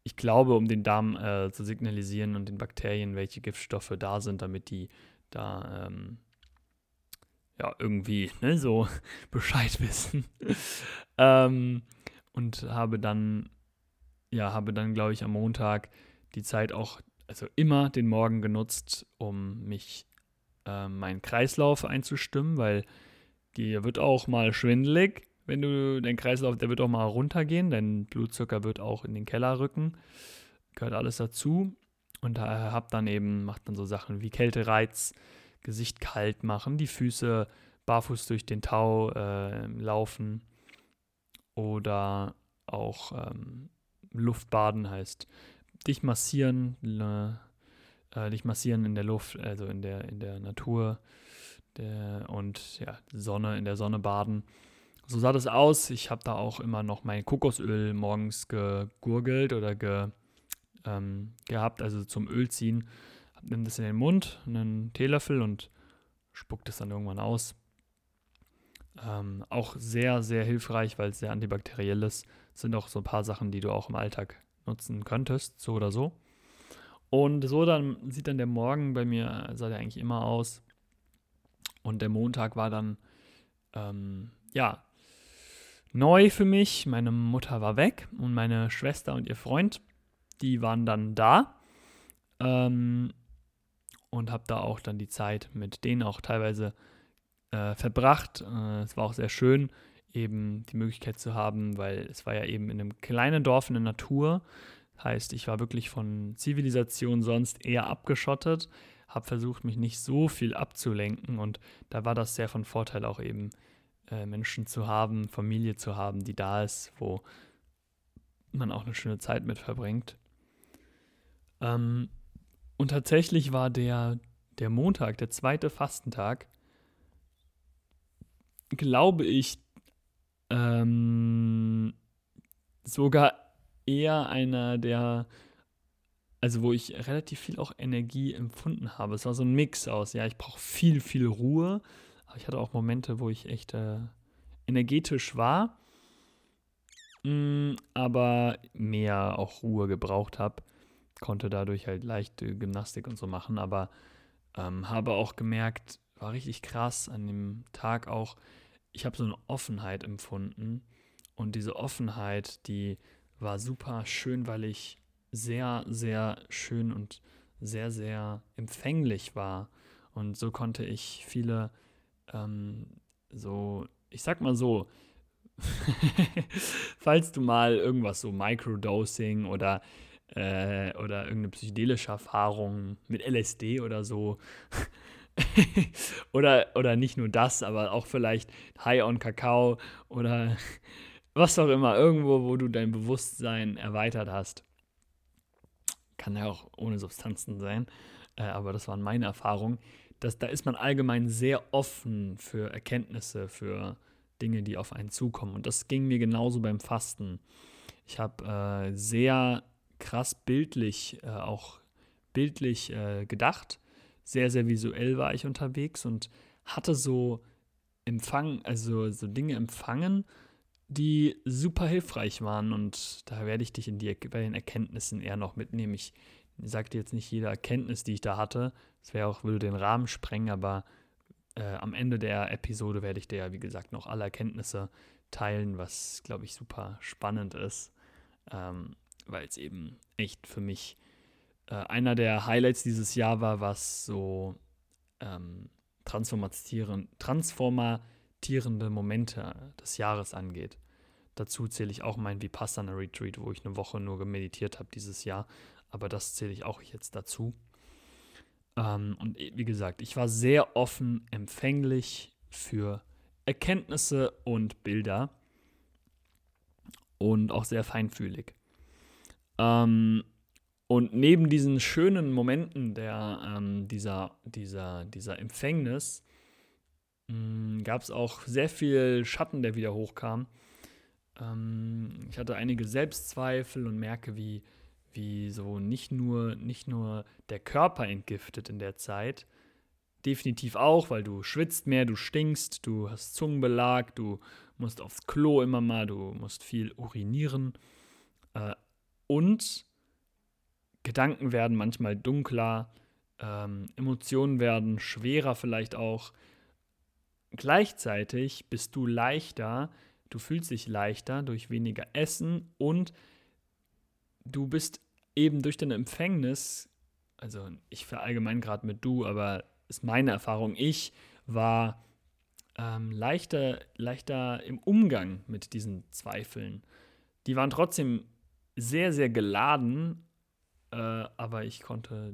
Ich glaube, um den Darm äh, zu signalisieren und den Bakterien, welche Giftstoffe da sind, damit die da ähm, ja irgendwie ne, so Bescheid wissen. ähm, und habe dann, ja, habe dann, glaube ich, am Montag die Zeit auch, also immer den Morgen genutzt, um mich äh, meinen Kreislauf einzustimmen, weil Dir wird auch mal schwindelig, wenn du dein Kreislauf, der wird auch mal runtergehen, dein Blutzucker wird auch in den Keller rücken. Gehört alles dazu. Und hab dann eben, macht dann so Sachen wie Kältereiz, Gesicht kalt machen, die Füße barfuß durch den Tau äh, laufen oder auch ähm, Luftbaden heißt dich massieren, äh, dich massieren in der Luft, also in der, in der Natur der, und ja, Sonne, in der Sonne baden. So sah das aus. Ich habe da auch immer noch mein Kokosöl morgens gegurgelt oder ge, ähm, gehabt, also zum Öl ziehen. Nimm das in den Mund, einen Teelöffel und spuckt es dann irgendwann aus. Ähm, auch sehr, sehr hilfreich, weil es sehr antibakteriell ist. Das sind auch so ein paar Sachen, die du auch im Alltag nutzen könntest, so oder so. Und so dann sieht dann der Morgen bei mir, sah der eigentlich immer aus. Und der Montag war dann, ähm, ja, neu für mich. Meine Mutter war weg und meine Schwester und ihr Freund die waren dann da ähm, und habe da auch dann die Zeit mit denen auch teilweise äh, verbracht. Äh, es war auch sehr schön, eben die Möglichkeit zu haben, weil es war ja eben in einem kleinen Dorf in der Natur. Heißt, ich war wirklich von Zivilisation sonst eher abgeschottet, habe versucht, mich nicht so viel abzulenken und da war das sehr von Vorteil auch eben äh, Menschen zu haben, Familie zu haben, die da ist, wo man auch eine schöne Zeit mit verbringt. Ähm, und tatsächlich war der, der Montag, der zweite Fastentag, glaube ich, ähm, sogar eher einer der, also wo ich relativ viel auch Energie empfunden habe. Es war so ein Mix aus, ja, ich brauche viel, viel Ruhe, aber ich hatte auch Momente, wo ich echt äh, energetisch war, mh, mm, aber mehr auch Ruhe gebraucht habe. Konnte dadurch halt leichte Gymnastik und so machen, aber ähm, habe auch gemerkt, war richtig krass an dem Tag auch, ich habe so eine Offenheit empfunden. Und diese Offenheit, die war super schön, weil ich sehr, sehr schön und sehr, sehr empfänglich war. Und so konnte ich viele, ähm, so, ich sag mal so, falls du mal irgendwas so Microdosing oder, äh, oder irgendeine psychedelische Erfahrung mit LSD oder so oder, oder nicht nur das, aber auch vielleicht High on Kakao oder was auch immer, irgendwo, wo du dein Bewusstsein erweitert hast. Kann ja auch ohne Substanzen sein, äh, aber das waren meine Erfahrungen. Dass, da ist man allgemein sehr offen für Erkenntnisse, für Dinge, die auf einen zukommen. Und das ging mir genauso beim Fasten. Ich habe äh, sehr krass bildlich, äh, auch bildlich äh, gedacht sehr, sehr visuell war ich unterwegs und hatte so Empfang, also so Dinge empfangen, die super hilfreich waren. Und da werde ich dich in die, bei den Erkenntnissen eher noch mitnehmen. Ich sage dir jetzt nicht jede Erkenntnis, die ich da hatte. Das wäre auch, würde den Rahmen sprengen, aber äh, am Ende der Episode werde ich dir ja, wie gesagt, noch alle Erkenntnisse teilen, was, glaube ich, super spannend ist, ähm, weil es eben echt für mich äh, einer der Highlights dieses Jahr war, was so ähm, transformatierende Momente des Jahres angeht. Dazu zähle ich auch mein Vipassana Retreat, wo ich eine Woche nur gemeditiert habe dieses Jahr. Aber das zähle ich auch jetzt dazu. Ähm, und wie gesagt, ich war sehr offen, empfänglich für Erkenntnisse und Bilder und auch sehr feinfühlig. Ähm, und neben diesen schönen Momenten der, ähm, dieser, dieser, dieser Empfängnis gab es auch sehr viel Schatten, der wieder hochkam. Ähm, ich hatte einige Selbstzweifel und merke, wie, wie so nicht nur, nicht nur der Körper entgiftet in der Zeit, definitiv auch, weil du schwitzt mehr, du stinkst, du hast Zungenbelag, du musst aufs Klo immer mal, du musst viel urinieren. Äh, und Gedanken werden manchmal dunkler, ähm, Emotionen werden schwerer vielleicht auch. Gleichzeitig bist du leichter, du fühlst dich leichter durch weniger Essen und du bist eben durch deine Empfängnis, also ich verallgemein gerade mit du, aber ist meine Erfahrung, ich war ähm, leichter, leichter im Umgang mit diesen Zweifeln. Die waren trotzdem sehr, sehr geladen, äh, aber ich konnte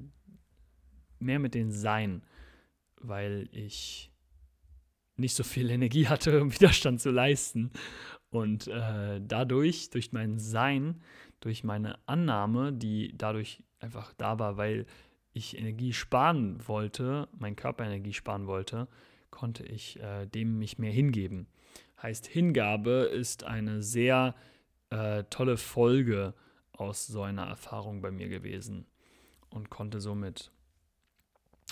mehr mit denen sein, weil ich nicht so viel Energie hatte, um Widerstand zu leisten. Und äh, dadurch, durch mein Sein, durch meine Annahme, die dadurch einfach da war, weil ich Energie sparen wollte, mein Körper Energie sparen wollte, konnte ich äh, dem mich mehr hingeben. Heißt, Hingabe ist eine sehr äh, tolle Folge aus so einer Erfahrung bei mir gewesen und konnte somit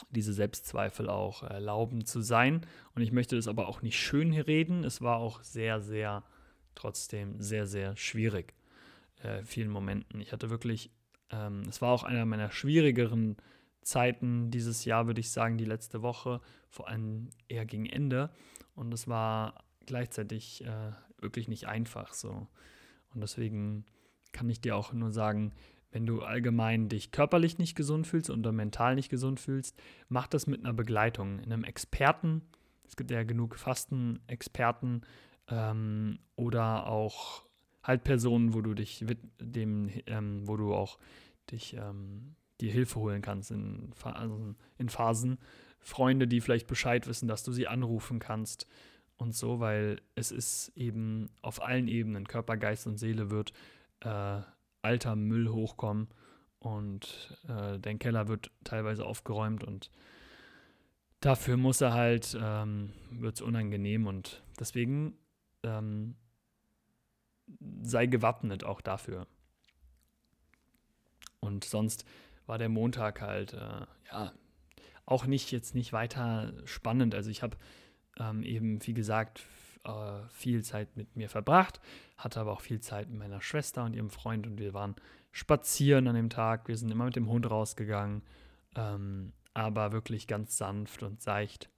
diese Selbstzweifel auch erlauben zu sein. Und ich möchte das aber auch nicht schön reden. Es war auch sehr, sehr, trotzdem sehr, sehr schwierig. Äh, vielen Momenten. Ich hatte wirklich, ähm, es war auch einer meiner schwierigeren Zeiten dieses Jahr, würde ich sagen, die letzte Woche, vor allem eher gegen Ende. Und es war gleichzeitig äh, wirklich nicht einfach so. Und deswegen kann ich dir auch nur sagen, wenn du allgemein dich körperlich nicht gesund fühlst oder mental nicht gesund fühlst, mach das mit einer Begleitung, einem Experten. Es gibt ja genug Fastenexperten ähm, oder auch halt Personen, wo du dich dem, ähm, wo du auch dich ähm, dir Hilfe holen kannst in Phasen, in Phasen. Freunde, die vielleicht Bescheid wissen, dass du sie anrufen kannst und so, weil es ist eben auf allen Ebenen, Körper, Geist und Seele wird äh, alter Müll hochkommen und äh, dein Keller wird teilweise aufgeräumt und dafür muss er halt, ähm, wird es unangenehm und deswegen ähm, sei gewappnet auch dafür. Und sonst war der Montag halt, äh, ja, auch nicht jetzt nicht weiter spannend. Also ich habe ähm, eben, wie gesagt, äh, viel Zeit mit mir verbracht, hatte aber auch viel Zeit mit meiner Schwester und ihrem Freund und wir waren spazieren an dem Tag. Wir sind immer mit dem Hund rausgegangen, ähm, aber wirklich ganz sanft und seicht.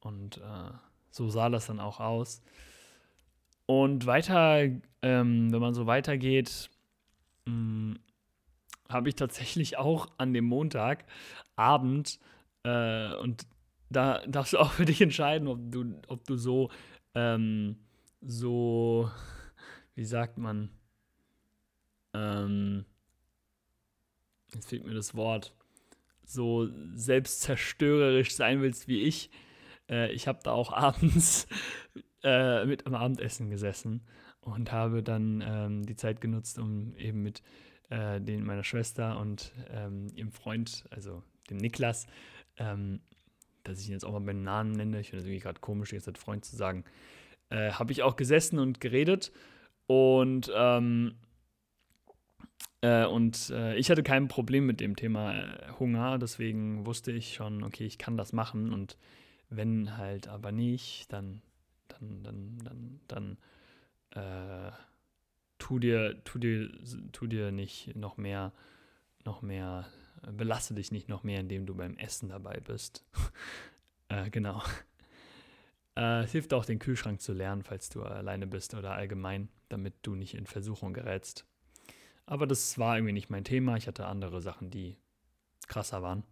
Und äh, so sah das dann auch aus. Und weiter, ähm, wenn man so weitergeht, mm, habe ich tatsächlich auch an dem Montagabend äh, und da darfst du auch für dich entscheiden, ob du, ob du so, ähm, so, wie sagt man, ähm, jetzt fehlt mir das Wort, so selbstzerstörerisch sein willst wie ich. Äh, ich habe da auch abends äh, mit am Abendessen gesessen und habe dann ähm, die Zeit genutzt, um eben mit äh, den meiner Schwester und ähm, ihrem Freund, also dem Niklas, ähm, dass ich ihn jetzt auch mal beim Namen nenne, ich finde es irgendwie gerade komisch, jetzt als Freund zu sagen, äh, habe ich auch gesessen und geredet. Und ähm, äh, und äh, ich hatte kein Problem mit dem Thema äh, Hunger, deswegen wusste ich schon, okay, ich kann das machen. Und wenn halt aber nicht, dann, dann, dann, dann, dann, äh, tu dir, tu dir, tu dir nicht noch mehr, noch mehr, belaste dich nicht noch mehr, indem du beim Essen dabei bist. äh, genau. Äh, es hilft auch, den Kühlschrank zu lernen, falls du alleine bist oder allgemein, damit du nicht in Versuchung gerätst. Aber das war irgendwie nicht mein Thema. Ich hatte andere Sachen, die krasser waren.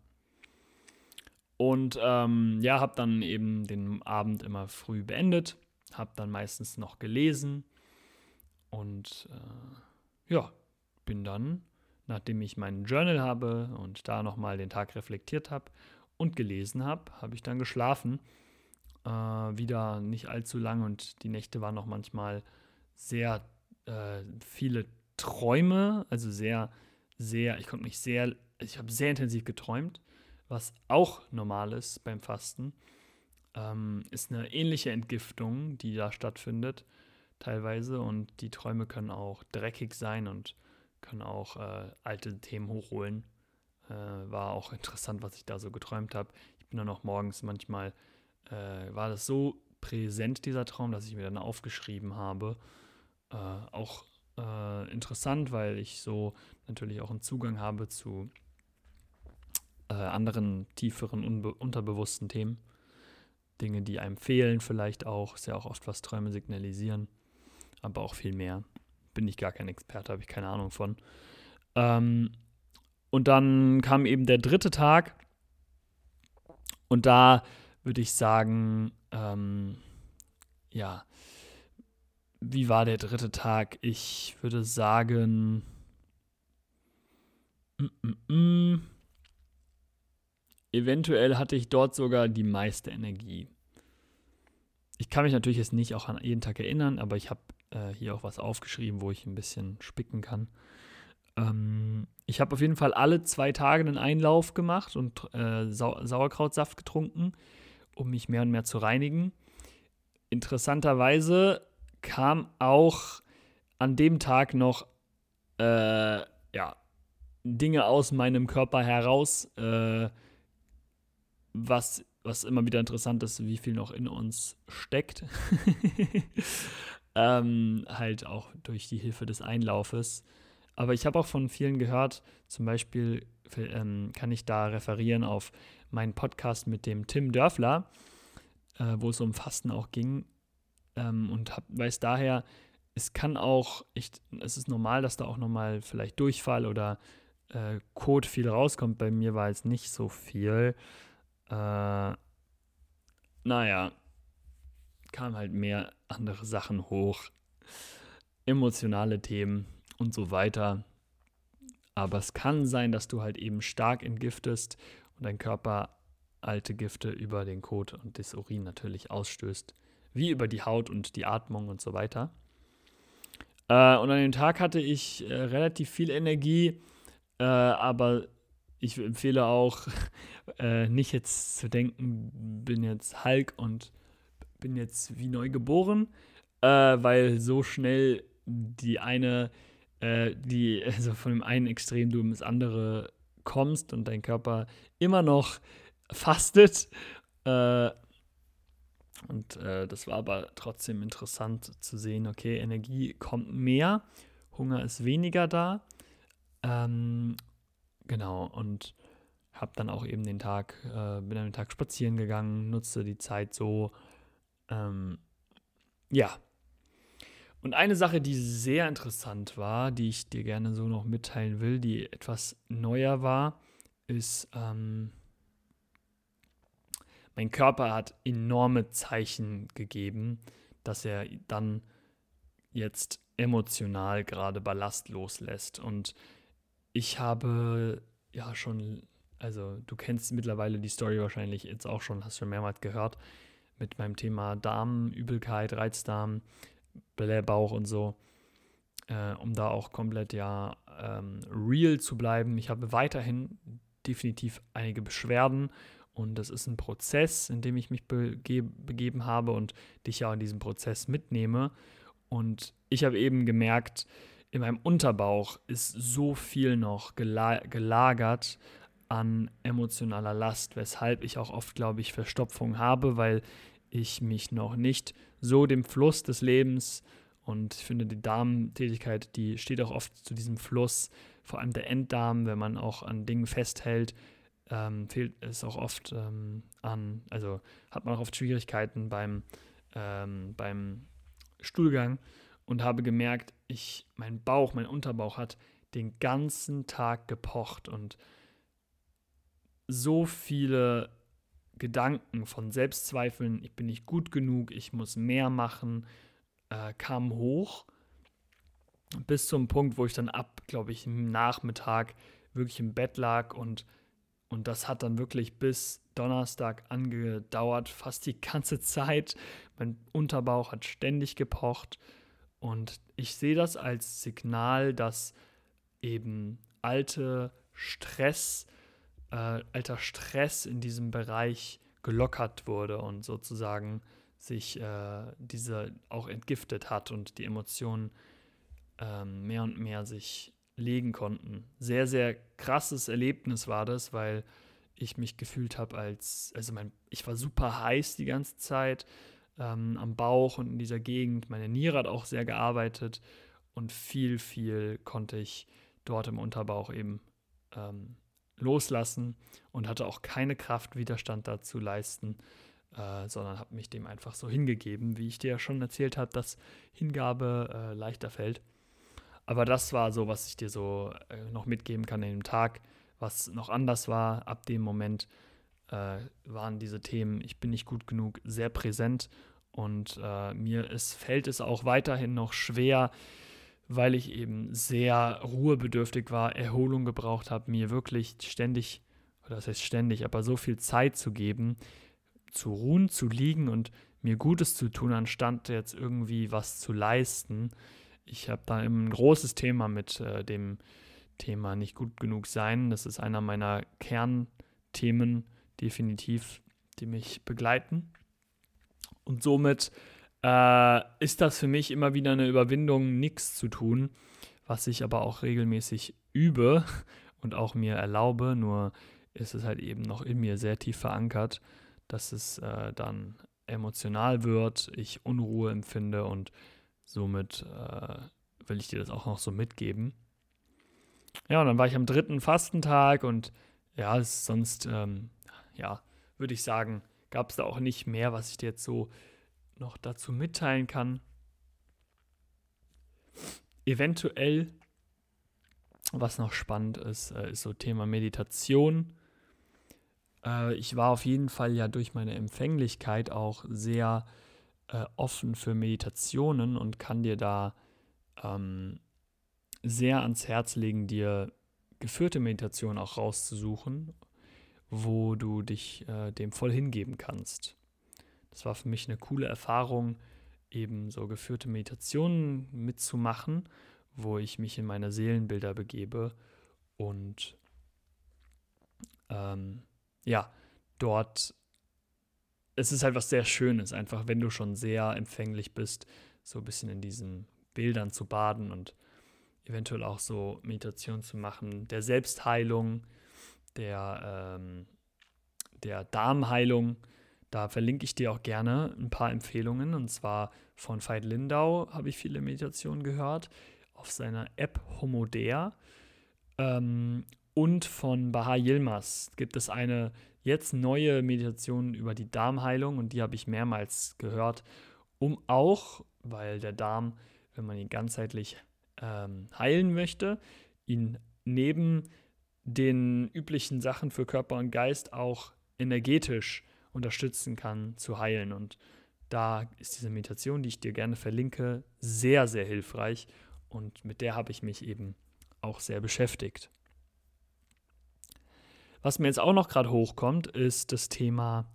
Und ähm, ja, habe dann eben den Abend immer früh beendet, habe dann meistens noch gelesen und äh, ja, bin dann, nachdem ich meinen Journal habe und da nochmal den Tag reflektiert habe und gelesen habe, habe ich dann geschlafen. Äh, wieder nicht allzu lang und die Nächte waren noch manchmal sehr äh, viele Träume, also sehr, sehr, ich konnte mich sehr, ich habe sehr intensiv geträumt, was auch normal ist beim Fasten. Ähm, ist eine ähnliche Entgiftung, die da stattfindet, teilweise. Und die Träume können auch dreckig sein und können auch äh, alte Themen hochholen. Äh, war auch interessant, was ich da so geträumt habe. Ich bin dann auch morgens manchmal, äh, war das so präsent, dieser Traum, dass ich mir dann aufgeschrieben habe. Äh, auch äh, interessant, weil ich so natürlich auch einen Zugang habe zu äh, anderen tieferen, unterbewussten Themen. Dinge, die einem fehlen, vielleicht auch. Ist ja auch oft, was Träume signalisieren. Aber auch viel mehr. Bin ich gar kein Experte, habe ich keine Ahnung von. Ähm, und dann kam eben der dritte Tag. Und da würde ich sagen, ähm, ja, wie war der dritte Tag? Ich würde sagen, mm, mm, mm, eventuell hatte ich dort sogar die meiste Energie. Ich kann mich natürlich jetzt nicht auch an jeden Tag erinnern, aber ich habe äh, hier auch was aufgeschrieben, wo ich ein bisschen spicken kann. Ähm, ich habe auf jeden Fall alle zwei Tage einen Einlauf gemacht und äh, Sau Sauerkrautsaft getrunken, um mich mehr und mehr zu reinigen. Interessanterweise kam auch an dem Tag noch äh, ja, Dinge aus meinem Körper heraus, äh, was, was immer wieder interessant ist, wie viel noch in uns steckt. ähm, halt auch durch die Hilfe des Einlaufes. Aber ich habe auch von vielen gehört, zum Beispiel ähm, kann ich da referieren auf meinen Podcast mit dem Tim Dörfler, äh, wo es um Fasten auch ging ähm, und hab, weiß daher, es kann auch, ich, es ist normal, dass da auch nochmal vielleicht Durchfall oder äh, Kot viel rauskommt. Bei mir war es nicht so viel. Äh, naja, kamen halt mehr andere Sachen hoch. Emotionale Themen und so weiter. Aber es kann sein, dass du halt eben stark entgiftest und dein Körper alte Gifte über den Kot und das Urin natürlich ausstößt. Wie über die Haut und die Atmung und so weiter. Äh, und an dem Tag hatte ich äh, relativ viel Energie, äh, aber ich empfehle auch, äh, nicht jetzt zu denken, bin jetzt Hulk und bin jetzt wie neu geboren, äh, weil so schnell die eine, äh, die, also von dem einen Extrem du ins andere kommst und dein Körper immer noch fastet. Äh, und äh, das war aber trotzdem interessant zu sehen, okay, Energie kommt mehr, Hunger ist weniger da. Ähm, genau, und habe dann auch eben den Tag, äh, bin an den Tag spazieren gegangen, nutzte die Zeit so. Ähm, ja. Und eine Sache, die sehr interessant war, die ich dir gerne so noch mitteilen will, die etwas neuer war, ist, ähm, mein Körper hat enorme Zeichen gegeben, dass er dann jetzt emotional gerade Ballast loslässt. Und ich habe ja schon, also du kennst mittlerweile die Story wahrscheinlich jetzt auch schon, hast schon mehrmals gehört, mit meinem Thema Darm, Übelkeit, Reizdarm, Blähbauch und so, äh, um da auch komplett ja ähm, real zu bleiben. Ich habe weiterhin definitiv einige Beschwerden und das ist ein Prozess, in dem ich mich bege begeben habe und dich ja in diesem Prozess mitnehme. Und ich habe eben gemerkt, in meinem Unterbauch ist so viel noch gela gelagert an emotionaler Last, weshalb ich auch oft, glaube ich, Verstopfung habe, weil ich mich noch nicht so dem Fluss des Lebens und ich finde, die Darmtätigkeit, die steht auch oft zu diesem Fluss, vor allem der Enddarm, wenn man auch an Dingen festhält, ähm, fehlt es auch oft ähm, an, also hat man auch oft Schwierigkeiten beim, ähm, beim Stuhlgang und habe gemerkt, ich, mein Bauch, mein Unterbauch hat den ganzen Tag gepocht und so viele Gedanken von Selbstzweifeln, ich bin nicht gut genug, ich muss mehr machen, äh, kamen hoch. Bis zum Punkt, wo ich dann ab, glaube ich, im Nachmittag wirklich im Bett lag und und das hat dann wirklich bis Donnerstag angedauert, fast die ganze Zeit. Mein Unterbauch hat ständig gepocht. Und ich sehe das als Signal, dass eben alte Stress, äh, alter Stress in diesem Bereich gelockert wurde und sozusagen sich äh, diese auch entgiftet hat und die Emotionen äh, mehr und mehr sich legen konnten. Sehr, sehr krasses Erlebnis war das, weil ich mich gefühlt habe als, also mein, ich war super heiß die ganze Zeit ähm, am Bauch und in dieser Gegend. Meine Niere hat auch sehr gearbeitet und viel, viel konnte ich dort im Unterbauch eben ähm, loslassen und hatte auch keine Kraft, Widerstand dazu leisten, äh, sondern habe mich dem einfach so hingegeben, wie ich dir ja schon erzählt habe, dass Hingabe äh, leichter fällt. Aber das war so, was ich dir so äh, noch mitgeben kann in dem Tag. Was noch anders war, ab dem Moment äh, waren diese Themen, ich bin nicht gut genug, sehr präsent. Und äh, mir ist, fällt es auch weiterhin noch schwer, weil ich eben sehr ruhebedürftig war, Erholung gebraucht habe, mir wirklich ständig, oder das heißt ständig, aber so viel Zeit zu geben, zu ruhen, zu liegen und mir Gutes zu tun, anstatt jetzt irgendwie was zu leisten ich habe da ein großes Thema mit äh, dem Thema nicht gut genug sein. Das ist einer meiner Kernthemen, definitiv, die mich begleiten. Und somit äh, ist das für mich immer wieder eine Überwindung, nichts zu tun, was ich aber auch regelmäßig übe und auch mir erlaube. Nur ist es halt eben noch in mir sehr tief verankert, dass es äh, dann emotional wird, ich Unruhe empfinde und Somit äh, will ich dir das auch noch so mitgeben. Ja, und dann war ich am dritten Fastentag und ja, sonst, ähm, ja, würde ich sagen, gab es da auch nicht mehr, was ich dir jetzt so noch dazu mitteilen kann. eventuell, was noch spannend ist, äh, ist so Thema Meditation. Äh, ich war auf jeden Fall ja durch meine Empfänglichkeit auch sehr äh, offen für Meditationen und kann dir da ähm, sehr ans Herz legen, dir geführte Meditation auch rauszusuchen, wo du dich dem voll hingeben kannst. Das war für mich eine coole Erfahrung, eben so geführte Meditationen mitzumachen, wo ich mich in meine Seelenbilder begebe und ähm, ja, dort, es ist halt was sehr Schönes, einfach wenn du schon sehr empfänglich bist, so ein bisschen in diesen Bildern zu baden und eventuell auch so Meditation zu machen, der Selbstheilung, der, ähm, der Darmheilung. Da verlinke ich dir auch gerne ein paar Empfehlungen. Und zwar von Veit Lindau habe ich viele Meditationen gehört, auf seiner App Homoder. Ähm, und von Baha Yilmaz gibt es eine jetzt neue Meditation über die Darmheilung und die habe ich mehrmals gehört, um auch, weil der Darm, wenn man ihn ganzheitlich ähm, heilen möchte, ihn neben den üblichen Sachen für Körper und Geist auch energetisch unterstützen kann zu heilen. Und da ist diese Meditation, die ich dir gerne verlinke, sehr, sehr hilfreich und mit der habe ich mich eben auch sehr beschäftigt. Was mir jetzt auch noch gerade hochkommt, ist das Thema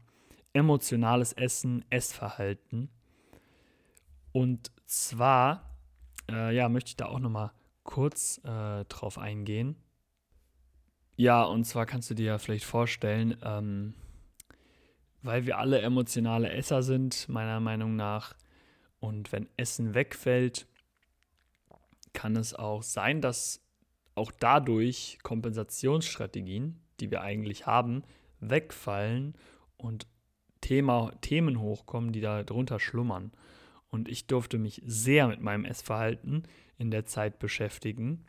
emotionales Essen, Essverhalten. Und zwar äh, ja, möchte ich da auch noch mal kurz äh, drauf eingehen. Ja, und zwar kannst du dir ja vielleicht vorstellen, ähm, weil wir alle emotionale Esser sind, meiner Meinung nach, und wenn Essen wegfällt, kann es auch sein, dass auch dadurch Kompensationsstrategien, die wir eigentlich haben, wegfallen und Thema, Themen hochkommen, die da drunter schlummern. Und ich durfte mich sehr mit meinem Essverhalten in der Zeit beschäftigen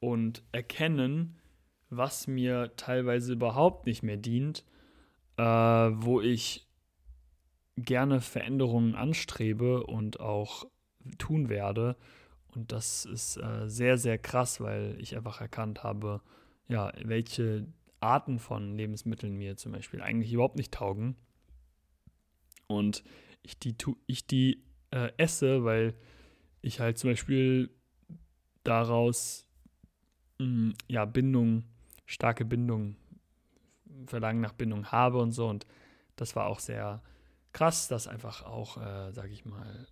und erkennen, was mir teilweise überhaupt nicht mehr dient, äh, wo ich gerne Veränderungen anstrebe und auch tun werde. Und das ist äh, sehr, sehr krass, weil ich einfach erkannt habe, ja, welche Arten von Lebensmitteln mir zum Beispiel eigentlich überhaupt nicht taugen. Und ich die, ich die äh, esse, weil ich halt zum Beispiel daraus mh, mm, ja, Bindung, starke Bindung, Verlangen nach Bindung habe und so. Und das war auch sehr krass, das einfach auch, äh, sage ich mal,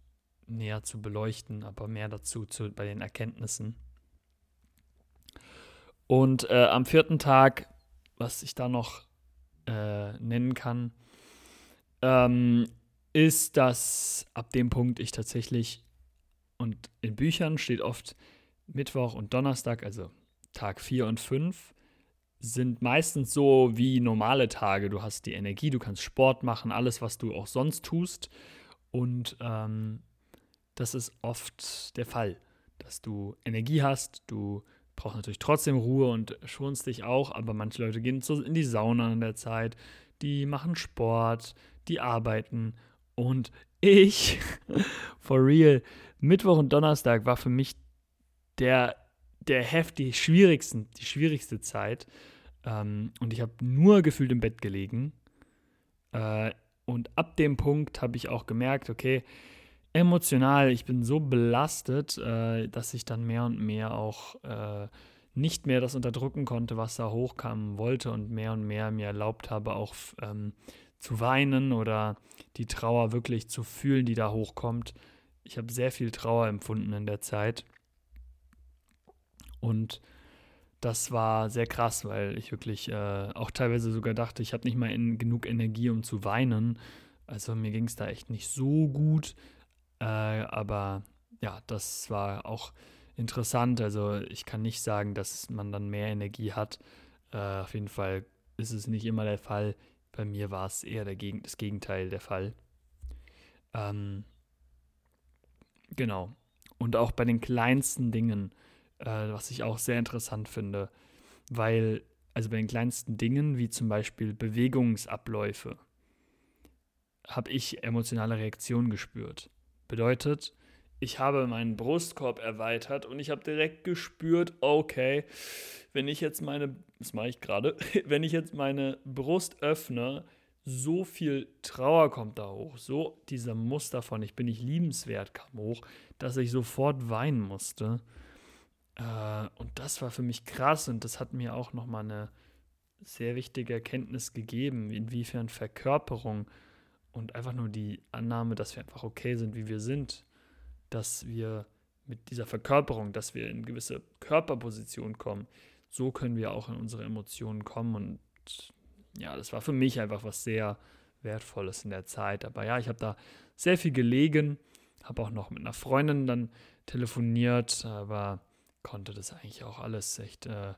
näher zu beleuchten, aber mehr dazu zu, bei den Erkenntnissen. Und äh, am vierten Tag, was ich da noch äh, nennen kann, ähm, ist, dass ab dem Punkt ich tatsächlich, und in Büchern steht oft Mittwoch und Donnerstag, also Tag 4 und 5, sind meistens so wie normale Tage. Du hast die Energie, du kannst Sport machen, alles, was du auch sonst tust. Und ähm, das ist oft der Fall, dass du Energie hast, du brauchst natürlich trotzdem Ruhe und schonst dich auch, aber manche Leute gehen in die Sauna in der Zeit, die machen Sport, die arbeiten und ich, for real, Mittwoch und Donnerstag war für mich der, der heftig schwierigsten, die schwierigste Zeit. Ähm, und ich habe nur gefühlt im Bett gelegen. Äh, und ab dem Punkt habe ich auch gemerkt, okay, emotional, ich bin so belastet, äh, dass ich dann mehr und mehr auch äh, nicht mehr das unterdrücken konnte, was da hochkam wollte und mehr und mehr mir erlaubt habe, auch ähm, zu weinen oder die Trauer wirklich zu fühlen, die da hochkommt. Ich habe sehr viel Trauer empfunden in der Zeit. Und das war sehr krass, weil ich wirklich äh, auch teilweise sogar dachte, ich habe nicht mal in, genug Energie, um zu weinen. Also mir ging es da echt nicht so gut. Äh, aber ja, das war auch interessant. Also ich kann nicht sagen, dass man dann mehr Energie hat. Äh, auf jeden Fall ist es nicht immer der Fall. Bei mir war es eher Geg das Gegenteil der Fall. Ähm, genau. Und auch bei den kleinsten Dingen, äh, was ich auch sehr interessant finde, weil, also bei den kleinsten Dingen, wie zum Beispiel Bewegungsabläufe, habe ich emotionale Reaktionen gespürt. Bedeutet, ich habe meinen Brustkorb erweitert und ich habe direkt gespürt, okay, wenn ich jetzt meine, das mache ich gerade, wenn ich jetzt meine Brust öffne, so viel Trauer kommt da hoch, so dieser Muster von ich bin nicht liebenswert kam hoch, dass ich sofort weinen musste. Äh, und das war für mich krass und das hat mir auch nochmal eine sehr wichtige Erkenntnis gegeben, inwiefern Verkörperung und einfach nur die Annahme, dass wir einfach okay sind, wie wir sind, dass wir mit dieser Verkörperung, dass wir in gewisse Körperpositionen kommen, so können wir auch in unsere Emotionen kommen. Und ja, das war für mich einfach was sehr Wertvolles in der Zeit. Aber ja, ich habe da sehr viel gelegen, habe auch noch mit einer Freundin dann telefoniert, aber konnte das eigentlich auch alles echt, äh,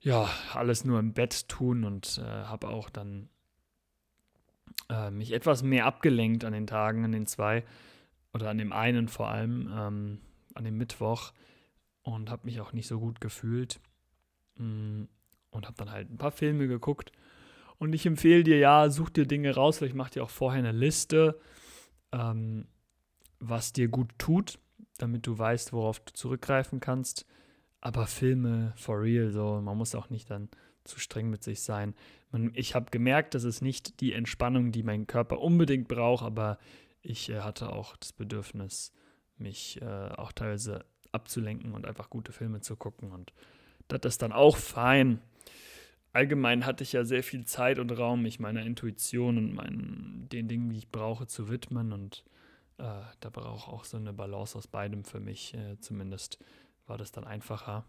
ja, alles nur im Bett tun und äh, habe auch dann äh, mich etwas mehr abgelenkt an den Tagen, an den zwei oder an dem einen vor allem, ähm, an dem Mittwoch und habe mich auch nicht so gut gefühlt mm, und habe dann halt ein paar Filme geguckt. Und ich empfehle dir, ja, such dir Dinge raus, vielleicht mach dir auch vorher eine Liste, ähm, was dir gut tut, damit du weißt, worauf du zurückgreifen kannst. Aber Filme, for real, so, man muss auch nicht dann zu streng mit sich sein. Man, ich habe gemerkt, das ist nicht die Entspannung, die mein Körper unbedingt braucht, aber ich äh, hatte auch das Bedürfnis, mich äh, auch teilweise abzulenken und einfach gute Filme zu gucken. Und das ist dann auch fein. Allgemein hatte ich ja sehr viel Zeit und Raum, mich meiner Intuition und meinen, den Dingen, die ich brauche, zu widmen. Und äh, da braucht auch so eine Balance aus beidem für mich. Äh, zumindest war das dann einfacher.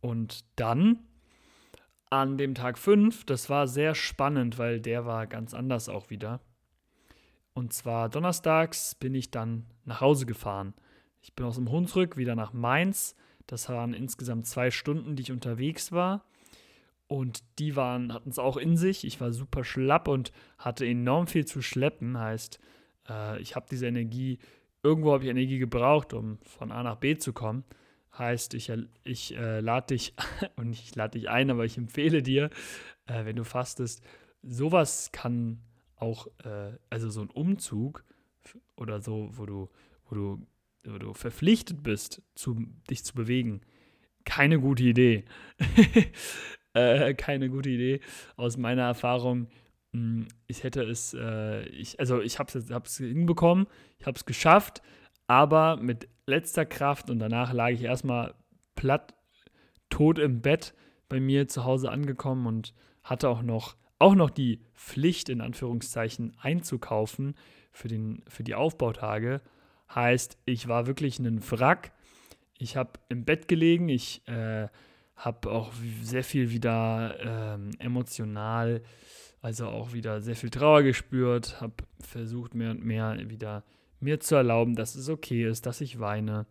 Und dann an dem Tag 5, das war sehr spannend, weil der war ganz anders auch wieder. Und zwar donnerstags bin ich dann nach Hause gefahren. Ich bin aus dem Hunsrück wieder nach Mainz. Das waren insgesamt zwei Stunden, die ich unterwegs war. Und die hatten es auch in sich. Ich war super schlapp und hatte enorm viel zu schleppen. Heißt, äh, ich habe diese Energie, irgendwo habe ich Energie gebraucht, um von A nach B zu kommen. Heißt, ich, ich äh, lade dich, und ich lade dich ein, aber ich empfehle dir, äh, wenn du fastest, sowas kann auch, äh, also so ein Umzug oder so, wo du, wo du, wo du verpflichtet bist, zu, dich zu bewegen, keine gute Idee. äh, keine gute Idee. Aus meiner Erfahrung, ich hätte es, äh, ich, also ich habe es hinbekommen, ich habe es geschafft, aber mit letzter Kraft und danach lag ich erstmal platt, tot im Bett bei mir zu Hause angekommen und hatte auch noch auch noch die Pflicht in Anführungszeichen einzukaufen für, den, für die Aufbautage. Heißt, ich war wirklich ein Wrack. Ich habe im Bett gelegen, ich äh, habe auch sehr viel wieder ähm, emotional, also auch wieder sehr viel Trauer gespürt, habe versucht mehr und mehr wieder mir zu erlauben, dass es okay ist, dass ich weine.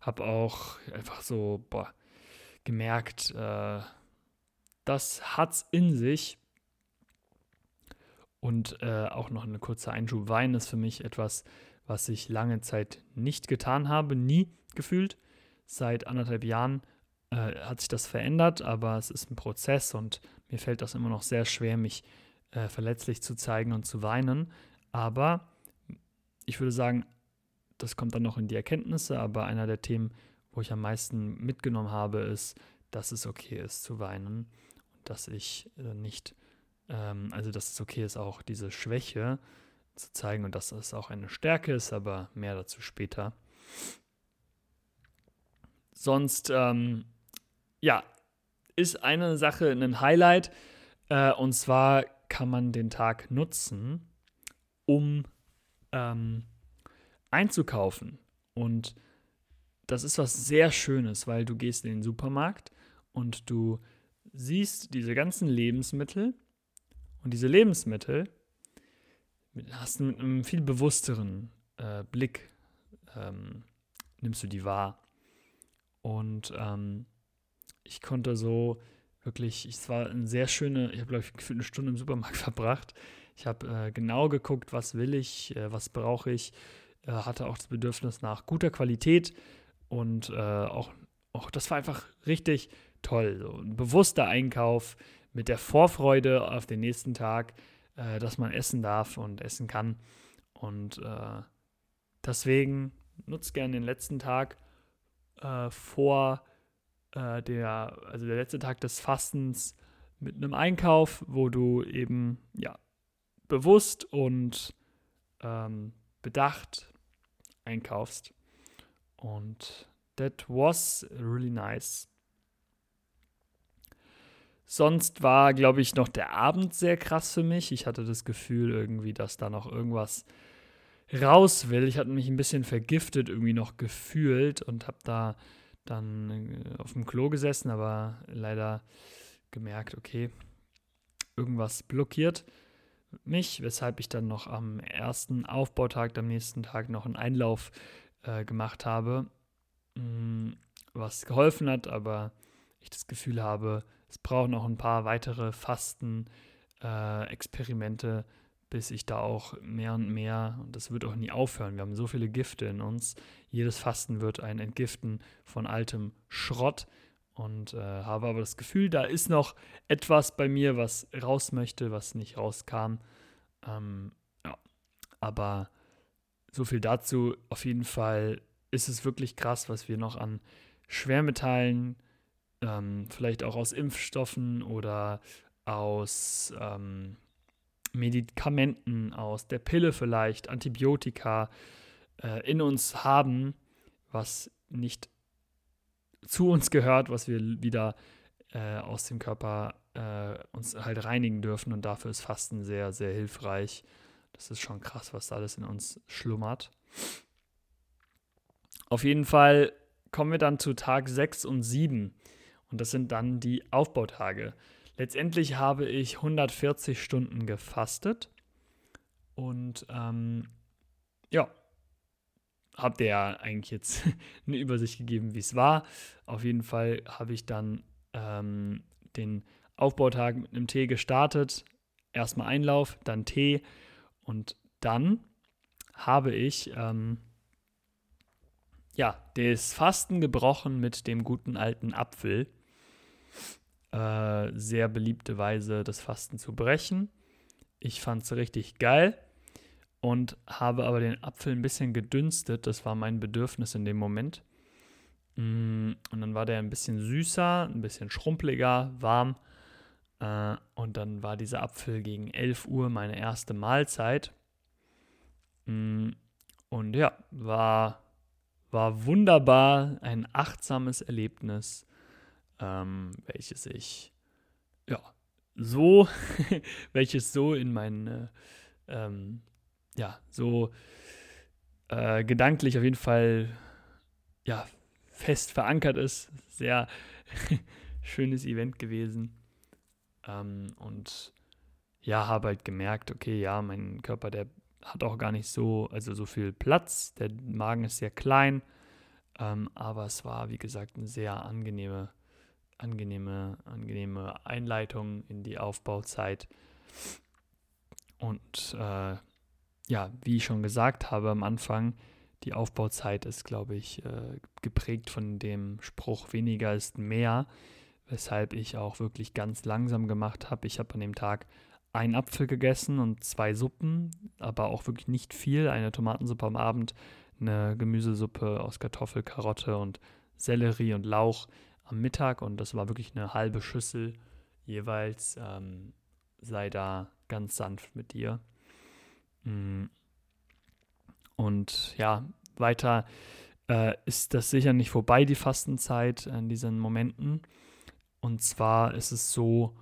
Habe auch einfach so boah, gemerkt, äh, das hat's in sich und äh, auch noch eine kurze Einschub. Wein ist für mich etwas, was ich lange Zeit nicht getan habe, nie gefühlt. Seit anderthalb Jahren äh, hat sich das verändert, aber es ist ein Prozess und mir fällt das immer noch sehr schwer, mich äh, verletzlich zu zeigen und zu weinen. Aber ich würde sagen, das kommt dann noch in die Erkenntnisse, aber einer der Themen, wo ich am meisten mitgenommen habe, ist, dass es okay ist zu weinen und dass ich äh, nicht ähm, also, dass es okay ist, auch diese Schwäche zu zeigen und dass es auch eine Stärke ist, aber mehr dazu später. Sonst, ähm, ja, ist eine Sache ein Highlight. Äh, und zwar kann man den Tag nutzen, um ähm, einzukaufen. Und das ist was sehr Schönes, weil du gehst in den Supermarkt und du siehst diese ganzen Lebensmittel und diese Lebensmittel hast du mit einem viel bewussteren äh, Blick, ähm, nimmst du die wahr. Und ähm, ich konnte so wirklich, es war eine sehr schöne, ich habe glaube ich gefühlt eine Stunde im Supermarkt verbracht. Ich habe äh, genau geguckt, was will ich, äh, was brauche ich, äh, hatte auch das Bedürfnis nach guter Qualität und äh, auch, auch das war einfach richtig toll. So ein bewusster Einkauf, mit der Vorfreude auf den nächsten Tag, äh, dass man essen darf und essen kann. Und äh, deswegen nutzt gerne den letzten Tag vor äh, der, also der letzte Tag des Fastens mit einem Einkauf, wo du eben ja bewusst und ähm, bedacht einkaufst. Und that was really nice. Sonst war, glaube ich, noch der Abend sehr krass für mich. Ich hatte das Gefühl irgendwie, dass da noch irgendwas raus will. Ich hatte mich ein bisschen vergiftet irgendwie noch gefühlt und habe da dann äh, auf dem Klo gesessen, aber leider gemerkt, okay, irgendwas blockiert mich, weshalb ich dann noch am ersten Aufbautag, am nächsten Tag noch einen Einlauf äh, gemacht habe, mm, was geholfen hat, aber ich das Gefühl habe, es braucht noch ein paar weitere Fasten-Experimente, äh, bis ich da auch mehr und mehr, und das wird auch nie aufhören, wir haben so viele Gifte in uns, jedes Fasten wird ein Entgiften von altem Schrott und äh, habe aber das Gefühl, da ist noch etwas bei mir, was raus möchte, was nicht rauskam. Ähm, ja, aber so viel dazu. Auf jeden Fall ist es wirklich krass, was wir noch an Schwermetallen, ähm, vielleicht auch aus Impfstoffen oder aus ähm, Medikamenten, aus der Pille vielleicht, Antibiotika äh, in uns haben, was nicht zu uns gehört, was wir wieder äh, aus dem Körper äh, uns halt reinigen dürfen. Und dafür ist Fasten sehr, sehr hilfreich. Das ist schon krass, was da alles in uns schlummert. Auf jeden Fall kommen wir dann zu Tag 6 und 7. Und das sind dann die Aufbautage. Letztendlich habe ich 140 Stunden gefastet. Und ähm, ja, habt ihr ja eigentlich jetzt eine Übersicht gegeben, wie es war. Auf jeden Fall habe ich dann ähm, den Aufbautag mit einem Tee gestartet. Erstmal Einlauf, dann Tee und dann habe ich ähm, ja das Fasten gebrochen mit dem guten alten Apfel. Äh, sehr beliebte Weise, das Fasten zu brechen. Ich fand es richtig geil und habe aber den Apfel ein bisschen gedünstet. Das war mein Bedürfnis in dem Moment. Mm, und dann war der ein bisschen süßer, ein bisschen schrumpeliger, warm. Äh, und dann war dieser Apfel gegen 11 Uhr meine erste Mahlzeit. Mm, und ja, war, war wunderbar, ein achtsames Erlebnis, ähm, welches ich, ja, so, welches so in meine ähm, ja, so äh, gedanklich auf jeden Fall ja, fest verankert ist. Sehr schönes Event gewesen. Ähm, und ja, habe halt gemerkt, okay, ja, mein Körper, der hat auch gar nicht so, also so viel Platz. Der Magen ist sehr klein. Ähm, aber es war, wie gesagt, eine sehr angenehme, angenehme, angenehme Einleitung in die Aufbauzeit. Und äh, ja, wie ich schon gesagt habe am Anfang, die Aufbauzeit ist, glaube ich, äh, geprägt von dem Spruch weniger ist mehr, weshalb ich auch wirklich ganz langsam gemacht habe. Ich habe an dem Tag einen Apfel gegessen und zwei Suppen, aber auch wirklich nicht viel. Eine Tomatensuppe am Abend, eine Gemüsesuppe aus Kartoffel, Karotte und Sellerie und Lauch am Mittag und das war wirklich eine halbe Schüssel jeweils. Ähm, sei da ganz sanft mit dir. Mm. Und ja, weiter äh, ist das sicher nicht vorbei, die Fastenzeit in diesen Momenten. Und zwar ist es so,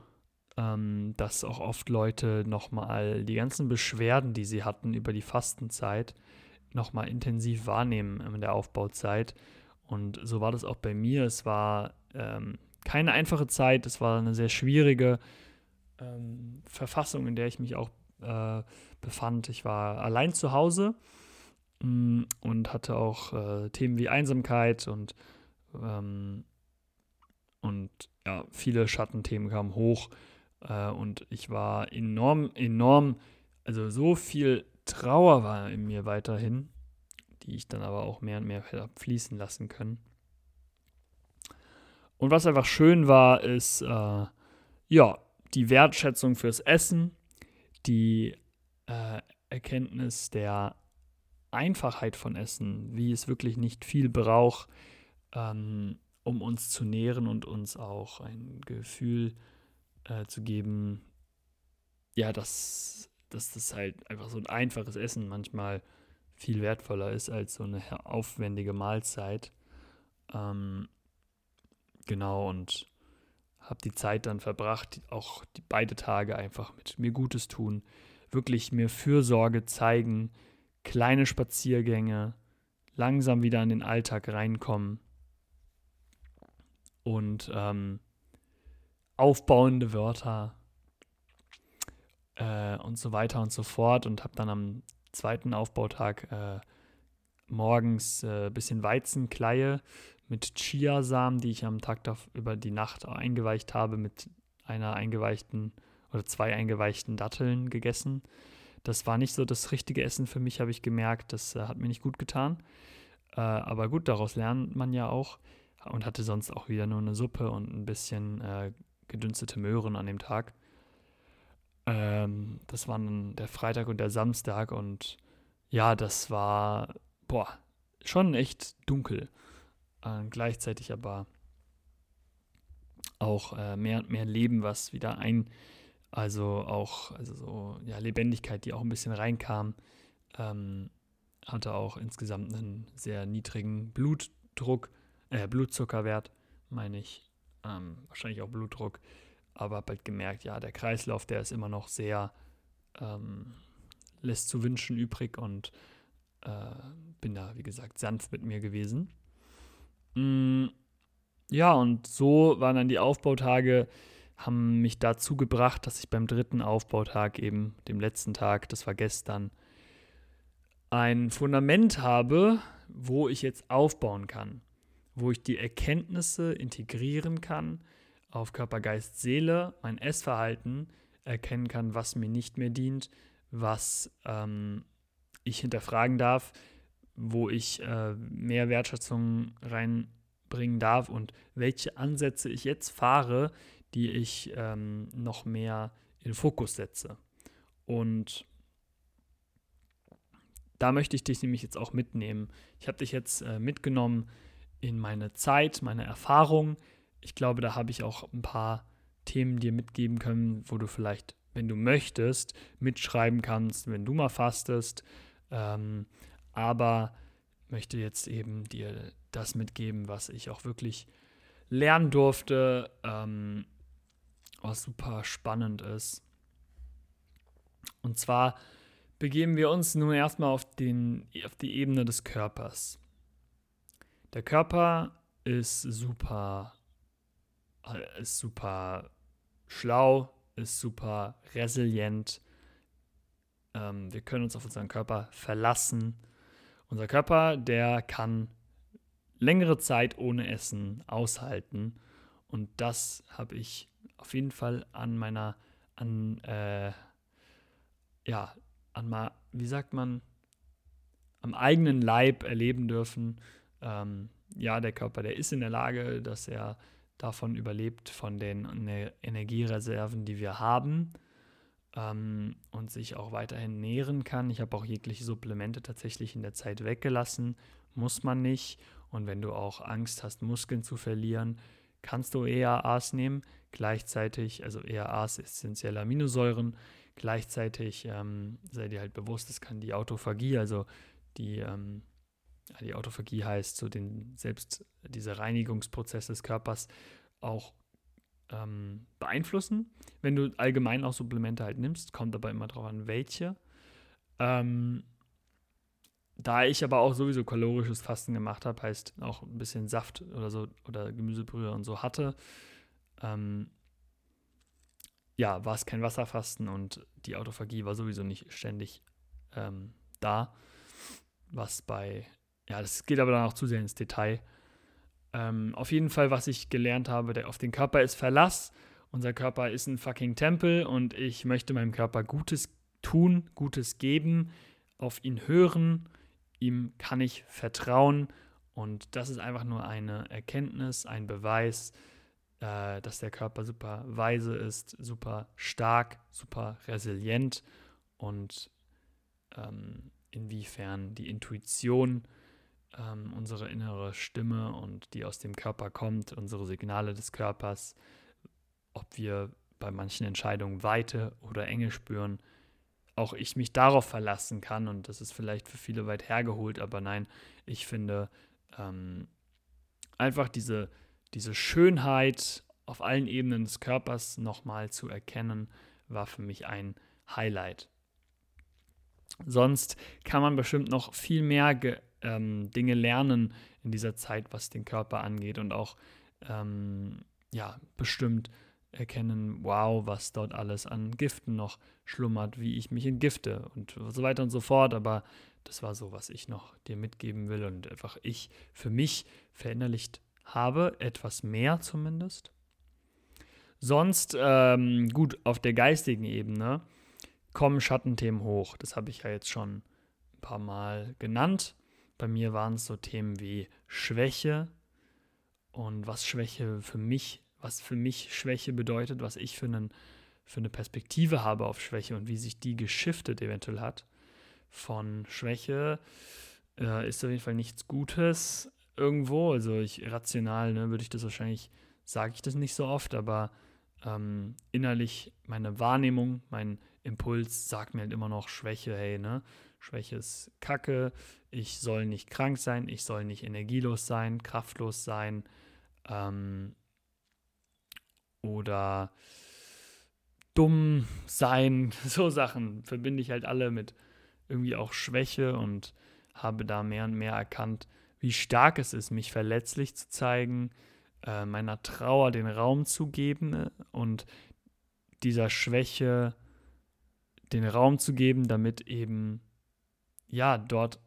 ähm, dass auch oft Leute nochmal die ganzen Beschwerden, die sie hatten über die Fastenzeit, nochmal intensiv wahrnehmen in der Aufbauzeit. Und so war das auch bei mir. Es war ähm, keine einfache Zeit, es war eine sehr schwierige ähm, Verfassung, in der ich mich auch äh, befand. Ich war allein zu Hause mh, mm, und hatte auch äh, Themen wie Einsamkeit und, ähm, und ja, viele Schattenthemen kamen hoch. Äh, und ich war enorm, enorm, also so viel Trauer war in mir weiterhin, die ich dann aber auch mehr und mehr fließen lassen können. Und was einfach schön war, ist, äh, ja, die Wertschätzung fürs Essen, die äh, Erkenntnis der Einfachheit von Essen, wie es wirklich nicht viel braucht, ähm, um uns zu nähren und uns auch ein Gefühl äh, zu geben, ja, dass, dass das halt einfach so ein einfaches Essen manchmal viel wertvoller ist als so eine aufwendige Mahlzeit. Ähm, genau, und habe die Zeit dann verbracht, auch die, beide Tage einfach mit mir Gutes tun, wirklich mir Fürsorge zeigen, kleine Spaziergänge, langsam wieder in den Alltag reinkommen und ähm, aufbauende Wörter äh, und so weiter und so fort und habe dann am zweiten Aufbautag äh, morgens ein äh, bisschen Weizenkleie mit Chiasamen, die ich am Tag da, über die Nacht eingeweicht habe, mit einer eingeweichten oder zwei eingeweichten Datteln gegessen. Das war nicht so das richtige Essen für mich, habe ich gemerkt. Das äh, hat mir nicht gut getan. Äh, aber gut, daraus lernt man ja auch. Und hatte sonst auch wieder nur eine Suppe und ein bisschen äh, gedünstete Möhren an dem Tag. Ähm, das waren der Freitag und der Samstag und ja, das war, boah, schon echt dunkel. Äh, gleichzeitig aber auch äh, mehr und mehr Leben, was wieder ein, also auch, also so, ja, Lebendigkeit, die auch ein bisschen reinkam, ähm, hatte auch insgesamt einen sehr niedrigen Blutdruck, äh, Blutzuckerwert, meine ich, ähm, wahrscheinlich auch Blutdruck aber habe halt gemerkt, ja, der Kreislauf, der ist immer noch sehr, ähm, lässt zu wünschen übrig und äh, bin da, wie gesagt, sanft mit mir gewesen. Mm, ja, und so waren dann die Aufbautage, haben mich dazu gebracht, dass ich beim dritten Aufbautag, eben dem letzten Tag, das war gestern, ein Fundament habe, wo ich jetzt aufbauen kann, wo ich die Erkenntnisse integrieren kann, auf Körper, Geist, Seele, mein Essverhalten erkennen kann, was mir nicht mehr dient, was ähm, ich hinterfragen darf, wo ich äh, mehr Wertschätzung reinbringen darf und welche Ansätze ich jetzt fahre, die ich ähm, noch mehr in Fokus setze. Und da möchte ich dich nämlich jetzt auch mitnehmen. Ich habe dich jetzt äh, mitgenommen in meine Zeit, meine Erfahrung, ich glaube, da habe ich auch ein paar Themen dir mitgeben können, wo du vielleicht, wenn du möchtest, mitschreiben kannst, wenn du mal fastest. Ähm, aber möchte jetzt eben dir das mitgeben, was ich auch wirklich lernen durfte, ähm, was super spannend ist. Und zwar begeben wir uns nun erstmal auf, den, auf die Ebene des Körpers. Der Körper ist super ist super schlau, ist super resilient. Ähm, wir können uns auf unseren Körper verlassen. Unser Körper, der kann längere Zeit ohne Essen aushalten. Und das habe ich auf jeden Fall an meiner, an, äh, ja, an mal, wie sagt man, am eigenen Leib erleben dürfen. Ähm, ja, der Körper, der ist in der Lage, dass er davon überlebt, von den ne, Energiereserven, die wir haben ähm, und sich auch weiterhin nähren kann. Ich habe auch jegliche Supplemente tatsächlich in der Zeit weggelassen, muss man nicht. Und wenn du auch Angst hast, Muskeln zu verlieren, kannst du ERAs nehmen. Gleichzeitig, also ERAs, essentielle Aminosäuren. Gleichzeitig ähm, sei dir halt bewusst, es kann die Autophagie, also die ähm, die Autophagie heißt, so den selbst dieser Reinigungsprozess des Körpers auch ähm, beeinflussen. Wenn du allgemein auch Supplemente halt nimmst, kommt aber immer drauf an, welche. Ähm, da ich aber auch sowieso kalorisches Fasten gemacht habe, heißt auch ein bisschen Saft oder so oder Gemüsebrühe und so hatte, ähm, ja, war es kein Wasserfasten und die Autophagie war sowieso nicht ständig ähm, da, was bei ja, das geht aber dann auch zu sehr ins Detail. Ähm, auf jeden Fall, was ich gelernt habe, der auf den Körper ist Verlass. Unser Körper ist ein fucking Tempel und ich möchte meinem Körper Gutes tun, Gutes geben, auf ihn hören, ihm kann ich vertrauen und das ist einfach nur eine Erkenntnis, ein Beweis, äh, dass der Körper super weise ist, super stark, super resilient und ähm, inwiefern die Intuition, ähm, unsere innere Stimme und die aus dem Körper kommt, unsere Signale des Körpers, ob wir bei manchen Entscheidungen Weite oder Enge spüren, auch ich mich darauf verlassen kann. Und das ist vielleicht für viele weit hergeholt, aber nein, ich finde ähm, einfach diese, diese Schönheit auf allen Ebenen des Körpers nochmal zu erkennen, war für mich ein Highlight. Sonst kann man bestimmt noch viel mehr ähm, Dinge lernen in dieser Zeit, was den Körper angeht und auch ähm, ja bestimmt erkennen, wow, was dort alles an Giften noch schlummert, wie ich mich entgifte und so weiter und so fort. Aber das war so, was ich noch dir mitgeben will und einfach ich für mich verinnerlicht habe, etwas mehr zumindest. Sonst, ähm, gut, auf der geistigen Ebene kommen Schattenthemen hoch. Das habe ich ja jetzt schon ein paar Mal genannt. Bei mir waren es so Themen wie Schwäche und was Schwäche für mich, was für mich Schwäche bedeutet, was ich für, einen, für eine Perspektive habe auf Schwäche und wie sich die geschiftet eventuell hat. Von Schwäche äh, ist auf jeden Fall nichts Gutes irgendwo. Also ich rational ne, würde ich das wahrscheinlich, sage ich das nicht so oft, aber ähm, innerlich meine Wahrnehmung, mein Impuls sagt mir halt immer noch Schwäche, hey, ne? Schwäche ist Kacke, ich soll nicht krank sein, ich soll nicht energielos sein, kraftlos sein ähm, oder dumm sein. So Sachen verbinde ich halt alle mit irgendwie auch Schwäche und habe da mehr und mehr erkannt, wie stark es ist, mich verletzlich zu zeigen, äh, meiner Trauer den Raum zu geben äh, und dieser Schwäche den Raum zu geben, damit eben ja dort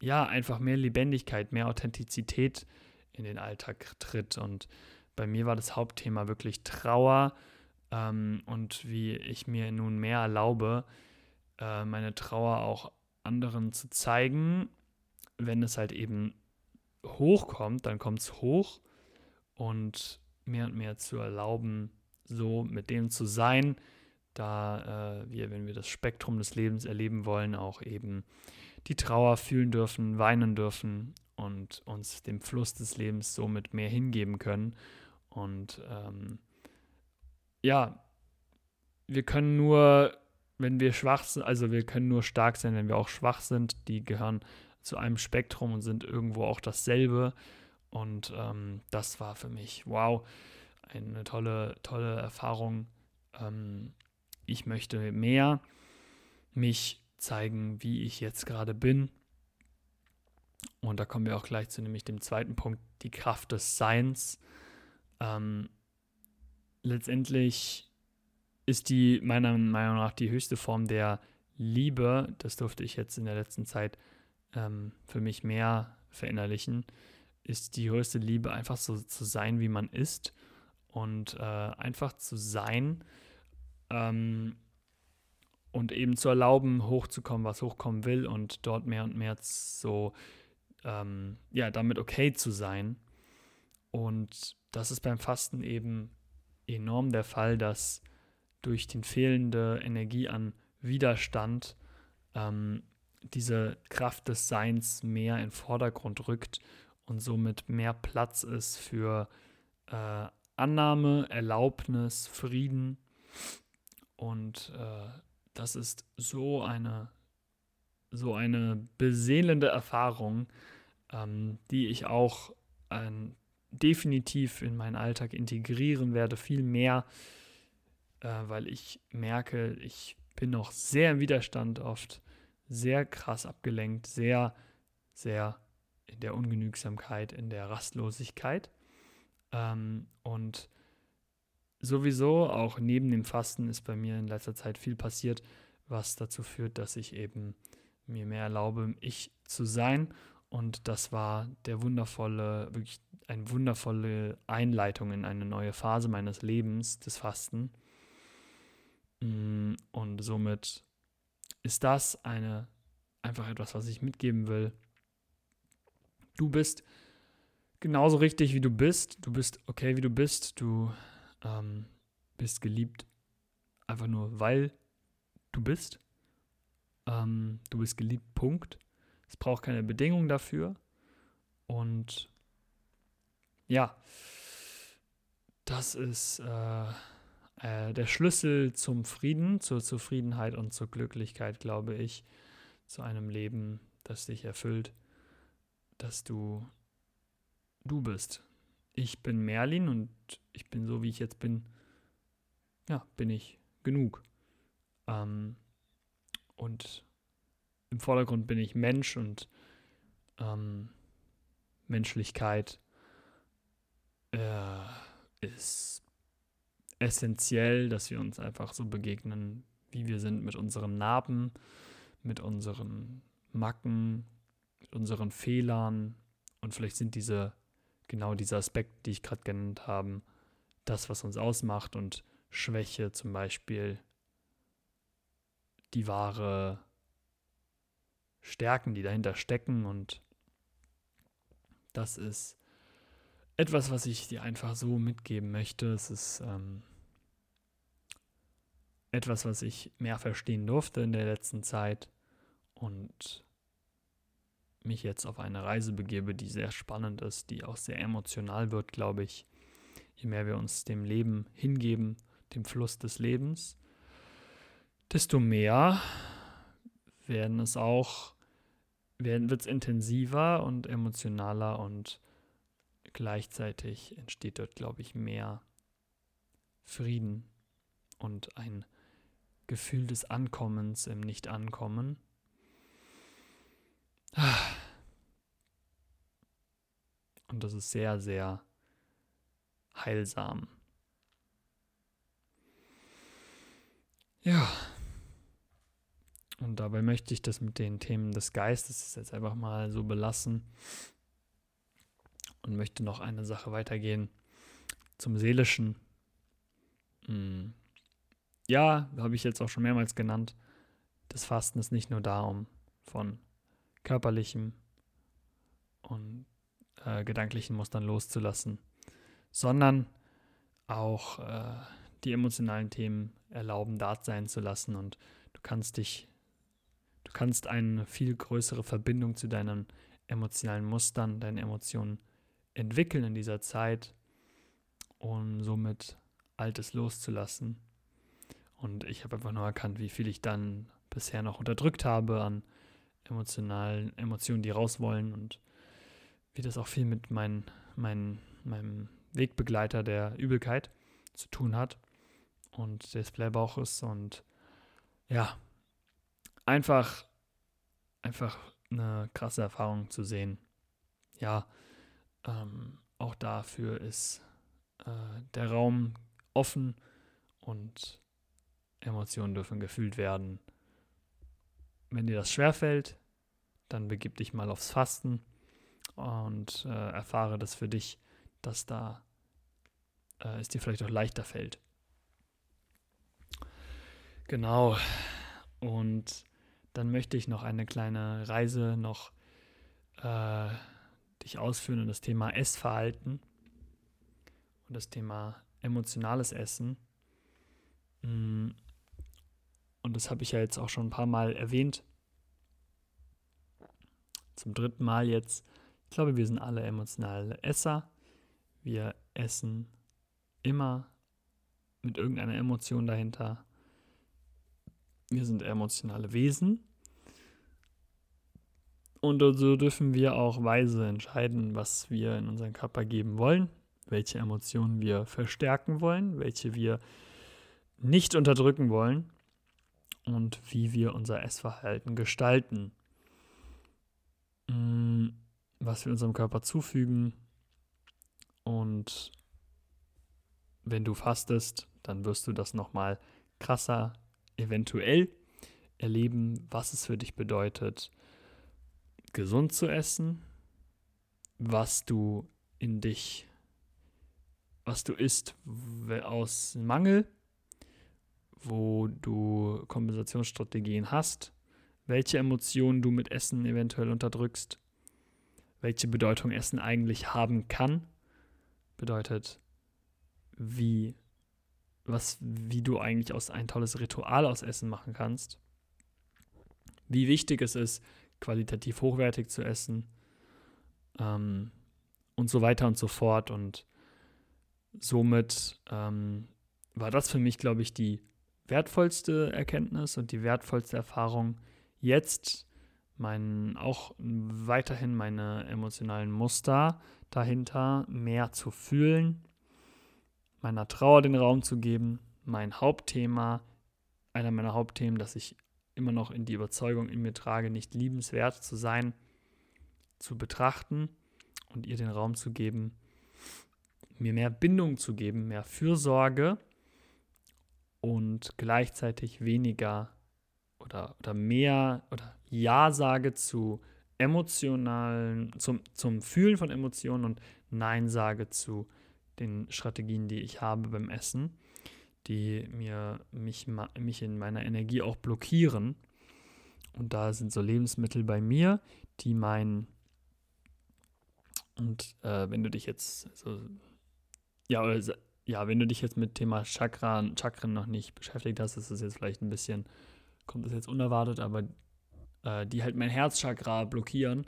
ja einfach mehr Lebendigkeit, mehr Authentizität in den Alltag tritt. Und bei mir war das Hauptthema wirklich Trauer ähm, und wie ich mir nun mehr erlaube, äh, meine Trauer auch anderen zu zeigen. Wenn es halt eben hochkommt, dann kommt es hoch und mehr und mehr zu erlauben, so mit dem zu sein, da äh, wir, wenn wir das Spektrum des Lebens erleben wollen, auch eben die Trauer fühlen dürfen, weinen dürfen und uns dem Fluss des Lebens somit mehr hingeben können. Und ähm, ja, wir können nur, wenn wir schwach sind, also wir können nur stark sein, wenn wir auch schwach sind. Die gehören zu einem Spektrum und sind irgendwo auch dasselbe. Und ähm, das war für mich, wow, eine tolle, tolle Erfahrung. Ähm, ich möchte mehr mich zeigen, wie ich jetzt gerade bin. Und da kommen wir auch gleich zu nämlich dem zweiten Punkt, die Kraft des Seins. Ähm, letztendlich ist die meiner Meinung nach die höchste Form der Liebe. Das durfte ich jetzt in der letzten Zeit ähm, für mich mehr verinnerlichen. Ist die größte Liebe einfach so zu sein, wie man ist und äh, einfach zu sein ähm, und eben zu erlauben, hochzukommen, was hochkommen will und dort mehr und mehr so, ähm, ja, damit okay zu sein. Und das ist beim Fasten eben enorm der Fall, dass durch die fehlende Energie an Widerstand ähm, diese Kraft des Seins mehr in den Vordergrund rückt und somit mehr Platz ist für äh, Annahme, Erlaubnis, Frieden und äh, das ist so eine, so eine beseelende Erfahrung, ähm, die ich auch äh, definitiv in meinen Alltag integrieren werde, viel mehr, äh, weil ich merke, ich bin noch sehr im Widerstand oft, sehr krass abgelenkt, sehr, sehr in der Ungenügsamkeit, in der Rastlosigkeit. Ähm, und sowieso auch neben dem Fasten ist bei mir in letzter Zeit viel passiert, was dazu führt, dass ich eben mir mehr erlaube, ich zu sein. Und das war der wundervolle, wirklich eine wundervolle Einleitung in eine neue Phase meines Lebens, des Fasten. Mm, und somit ist das eine einfach etwas, was ich mitgeben will. Du bist genauso richtig, wie du bist. Du bist okay, wie du bist. Du ähm, bist geliebt einfach nur, weil du bist. Ähm, du bist geliebt, Punkt. Es braucht keine Bedingung dafür. Und ja, das ist äh, äh, der Schlüssel zum Frieden, zur Zufriedenheit und zur Glücklichkeit, glaube ich, zu einem Leben, das dich erfüllt, dass du du bist. Ich bin Merlin und ich bin so, wie ich jetzt bin. Ja, bin ich genug. Ähm, und im Vordergrund bin ich Mensch und ähm, Menschlichkeit äh, ist essentiell, dass wir uns einfach so begegnen, wie wir sind, mit unseren Narben, mit unseren Macken, mit unseren Fehlern. Und vielleicht sind diese, genau diese Aspekte, die ich gerade genannt habe, das, was uns ausmacht und Schwäche zum Beispiel die wahre Stärken, die dahinter stecken. Und das ist etwas, was ich dir einfach so mitgeben möchte. Es ist ähm, etwas, was ich mehr verstehen durfte in der letzten Zeit und mich jetzt auf eine Reise begebe, die sehr spannend ist, die auch sehr emotional wird, glaube ich. Je mehr wir uns dem Leben hingeben, dem Fluss des Lebens, desto mehr werden es auch wird es intensiver und emotionaler und gleichzeitig entsteht dort, glaube ich, mehr Frieden und ein Gefühl des Ankommens im Nicht-Ankommen. Und das ist sehr, sehr heilsam. Ja. Und dabei möchte ich das mit den Themen des Geistes jetzt einfach mal so belassen und möchte noch eine Sache weitergehen zum Seelischen. Hm. Ja, habe ich jetzt auch schon mehrmals genannt. Das Fasten ist nicht nur da, um von körperlichem und äh, gedanklichen Mustern loszulassen, sondern auch äh, die emotionalen Themen erlauben, da sein zu lassen und du kannst dich Du kannst eine viel größere Verbindung zu deinen emotionalen Mustern, deinen Emotionen entwickeln in dieser Zeit um somit Altes loszulassen. Und ich habe einfach nur erkannt, wie viel ich dann bisher noch unterdrückt habe an emotionalen Emotionen, die raus wollen und wie das auch viel mit mein, mein, meinem Wegbegleiter der Übelkeit zu tun hat und des Playbauches und ja, einfach, einfach eine krasse Erfahrung zu sehen. Ja, ähm, auch dafür ist äh, der Raum offen und Emotionen dürfen gefühlt werden. Wenn dir das schwerfällt, dann begib dich mal aufs Fasten und äh, erfahre das für dich, dass da äh, es dir vielleicht auch leichter fällt. Genau. Und dann möchte ich noch eine kleine Reise noch äh, dich ausführen in das Thema Essverhalten und das Thema emotionales Essen. Mm. Und das habe ich ja jetzt auch schon ein paar Mal erwähnt. Zum dritten Mal jetzt. Ich glaube, wir sind alle emotionale Esser. Wir essen immer mit irgendeiner Emotion dahinter. Wir sind emotionale Wesen. Und so dürfen wir auch weise entscheiden, was wir in unseren Körper geben wollen, welche Emotionen wir verstärken wollen, welche wir nicht unterdrücken wollen und wie wir unser Essverhalten gestalten. Was wir unserem Körper zufügen. Und wenn du fastest, dann wirst du das nochmal krasser eventuell erleben, was es für dich bedeutet, gesund zu essen, was du in dich, was du isst aus Mangel, wo du Kompensationsstrategien hast, welche Emotionen du mit Essen eventuell unterdrückst, welche Bedeutung Essen eigentlich haben kann, bedeutet, wie was, wie du eigentlich aus ein tolles Ritual aus Essen machen kannst, wie wichtig es ist, qualitativ hochwertig zu essen ähm, und so weiter und so fort. Und somit ähm, war das für mich, glaube ich, die wertvollste Erkenntnis und die wertvollste Erfahrung, jetzt mein, auch weiterhin meine emotionalen Muster dahinter mehr zu fühlen, meiner Trauer den Raum zu geben, mein Hauptthema, einer meiner Hauptthemen, dass ich immer noch in die Überzeugung in mir trage, nicht liebenswert zu sein, zu betrachten und ihr den Raum zu geben, mir mehr Bindung zu geben, mehr Fürsorge und gleichzeitig weniger oder, oder mehr oder Ja sage zu emotionalen, zum, zum Fühlen von Emotionen und Nein sage zu den Strategien, die ich habe beim Essen, die mir mich, mich in meiner Energie auch blockieren. Und da sind so Lebensmittel bei mir, die mein und äh, wenn du dich jetzt so ja, ja, wenn du dich jetzt mit Thema Chakran, Chakren noch nicht beschäftigt hast, ist es jetzt vielleicht ein bisschen, kommt das jetzt unerwartet, aber äh, die halt mein Herzchakra blockieren.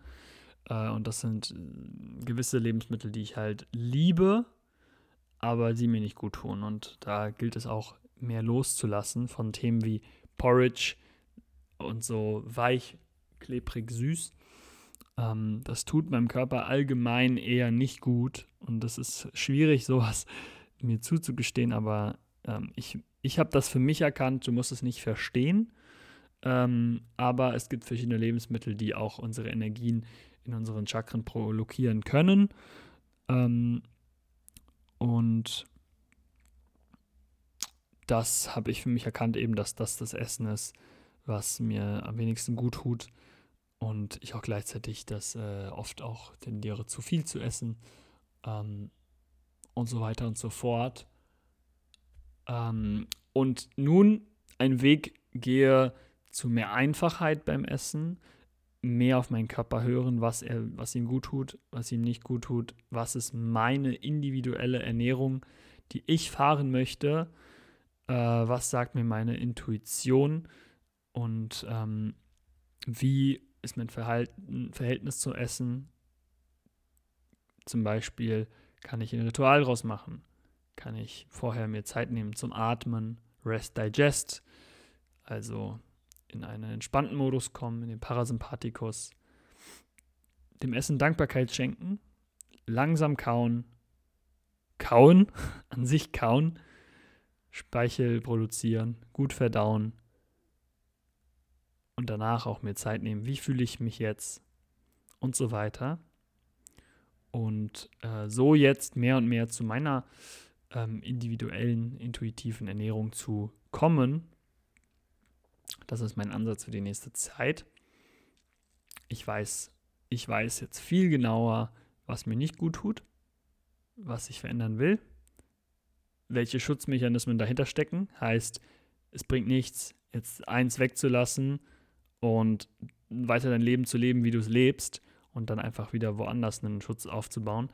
Äh, und das sind äh, gewisse Lebensmittel, die ich halt liebe, aber die mir nicht gut tun. Und da gilt es auch mehr loszulassen von Themen wie Porridge und so weich, klebrig, süß. Ähm, das tut meinem Körper allgemein eher nicht gut. Und das ist schwierig, sowas mir zuzugestehen, aber ähm, ich, ich habe das für mich erkannt, du musst es nicht verstehen. Ähm, aber es gibt verschiedene Lebensmittel, die auch unsere Energien in unseren Chakren blockieren können. Ähm, und das habe ich für mich erkannt, eben, dass das das Essen ist, was mir am wenigsten gut tut. Und ich auch gleichzeitig das äh, oft auch tendiere, zu viel zu essen. Ähm, und so weiter und so fort. Ähm, und nun einen Weg gehe zu mehr Einfachheit beim Essen, mehr auf meinen Körper hören, was, er, was ihm gut tut, was ihm nicht gut tut, was ist meine individuelle Ernährung, die ich fahren möchte, äh, was sagt mir meine Intuition und ähm, wie ist mein Verhalten, Verhältnis zu Essen. Zum Beispiel kann ich ein Ritual draus machen, kann ich vorher mir Zeit nehmen zum Atmen, Rest Digest, also in einen entspannten Modus kommen, in den Parasympathikus, dem Essen Dankbarkeit schenken, langsam kauen, kauen, an sich kauen, Speichel produzieren, gut verdauen und danach auch mir Zeit nehmen, wie fühle ich mich jetzt und so weiter. Und äh, so jetzt mehr und mehr zu meiner ähm, individuellen, intuitiven Ernährung zu kommen das ist mein Ansatz für die nächste Zeit. Ich weiß, ich weiß jetzt viel genauer, was mir nicht gut tut, was ich verändern will, welche Schutzmechanismen dahinter stecken. Heißt, es bringt nichts, jetzt eins wegzulassen und weiter dein Leben zu leben, wie du es lebst und dann einfach wieder woanders einen Schutz aufzubauen.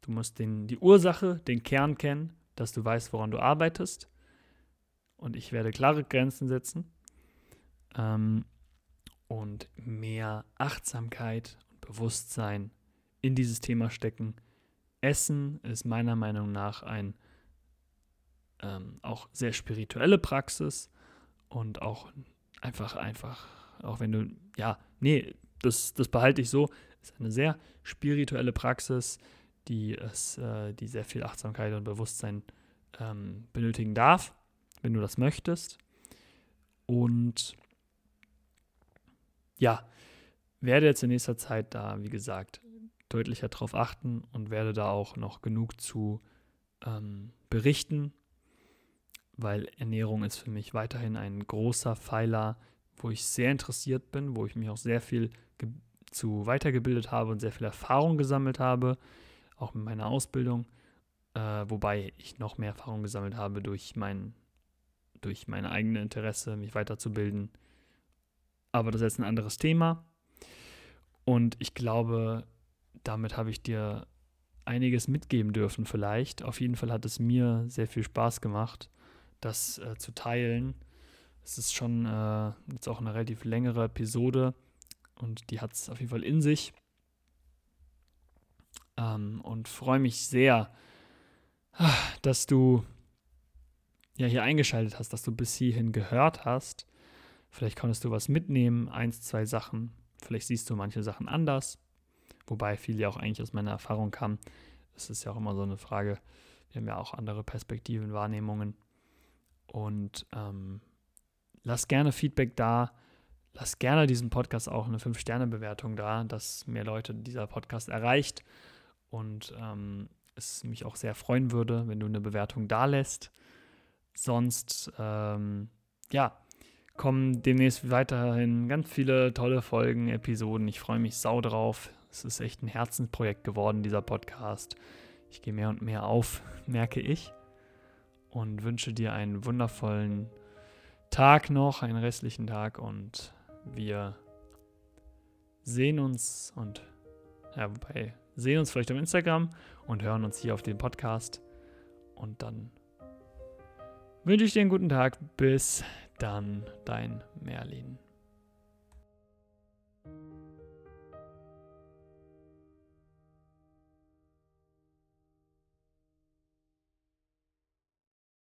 Du musst den, die Ursache, den Kern kennen, dass du weißt, woran du arbeitest. Und ich werde klare Grenzen setzen ähm, und mehr Achtsamkeit und Bewusstsein in dieses Thema stecken. Essen ist meiner Meinung nach ein ähm, auch sehr spirituelle Praxis und auch einfach, einfach, auch wenn du, ja, nee, das, das behalte ich so, ist eine sehr spirituelle Praxis, die es, äh, die sehr viel Achtsamkeit und Bewusstsein ähm, benötigen darf, wenn du das möchtest. Und ja, werde jetzt in nächster Zeit da, wie gesagt, deutlicher drauf achten und werde da auch noch genug zu ähm, berichten, weil Ernährung ist für mich weiterhin ein großer Pfeiler, wo ich sehr interessiert bin, wo ich mich auch sehr viel zu weitergebildet habe und sehr viel Erfahrung gesammelt habe, auch mit meiner Ausbildung, äh, wobei ich noch mehr Erfahrung gesammelt habe durch mein, durch meine eigene Interesse, mich weiterzubilden aber das ist jetzt ein anderes Thema. Und ich glaube, damit habe ich dir einiges mitgeben dürfen vielleicht. Auf jeden Fall hat es mir sehr viel Spaß gemacht, das äh, zu teilen. Es ist schon äh, jetzt auch eine relativ längere Episode und die hat es auf jeden Fall in sich. Ähm, und freue mich sehr, dass du ja hier eingeschaltet hast, dass du bis hierhin gehört hast. Vielleicht konntest du was mitnehmen, eins, zwei Sachen. Vielleicht siehst du manche Sachen anders, wobei viel ja auch eigentlich aus meiner Erfahrung kam. Es ist ja auch immer so eine Frage. Wir haben ja auch andere Perspektiven, Wahrnehmungen. Und ähm, lass gerne Feedback da. Lass gerne diesem Podcast auch eine 5-Sterne-Bewertung da, dass mehr Leute dieser Podcast erreicht. Und ähm, es mich auch sehr freuen würde, wenn du eine Bewertung da lässt. Sonst, ähm, ja, kommen demnächst weiterhin ganz viele tolle Folgen, Episoden. Ich freue mich sau drauf. Es ist echt ein Herzensprojekt geworden, dieser Podcast. Ich gehe mehr und mehr auf, merke ich. Und wünsche dir einen wundervollen Tag noch, einen restlichen Tag. Und wir sehen uns und, ja, wobei, sehen uns vielleicht auf Instagram und hören uns hier auf dem Podcast. Und dann wünsche ich dir einen guten Tag. Bis dann, dein Merlin.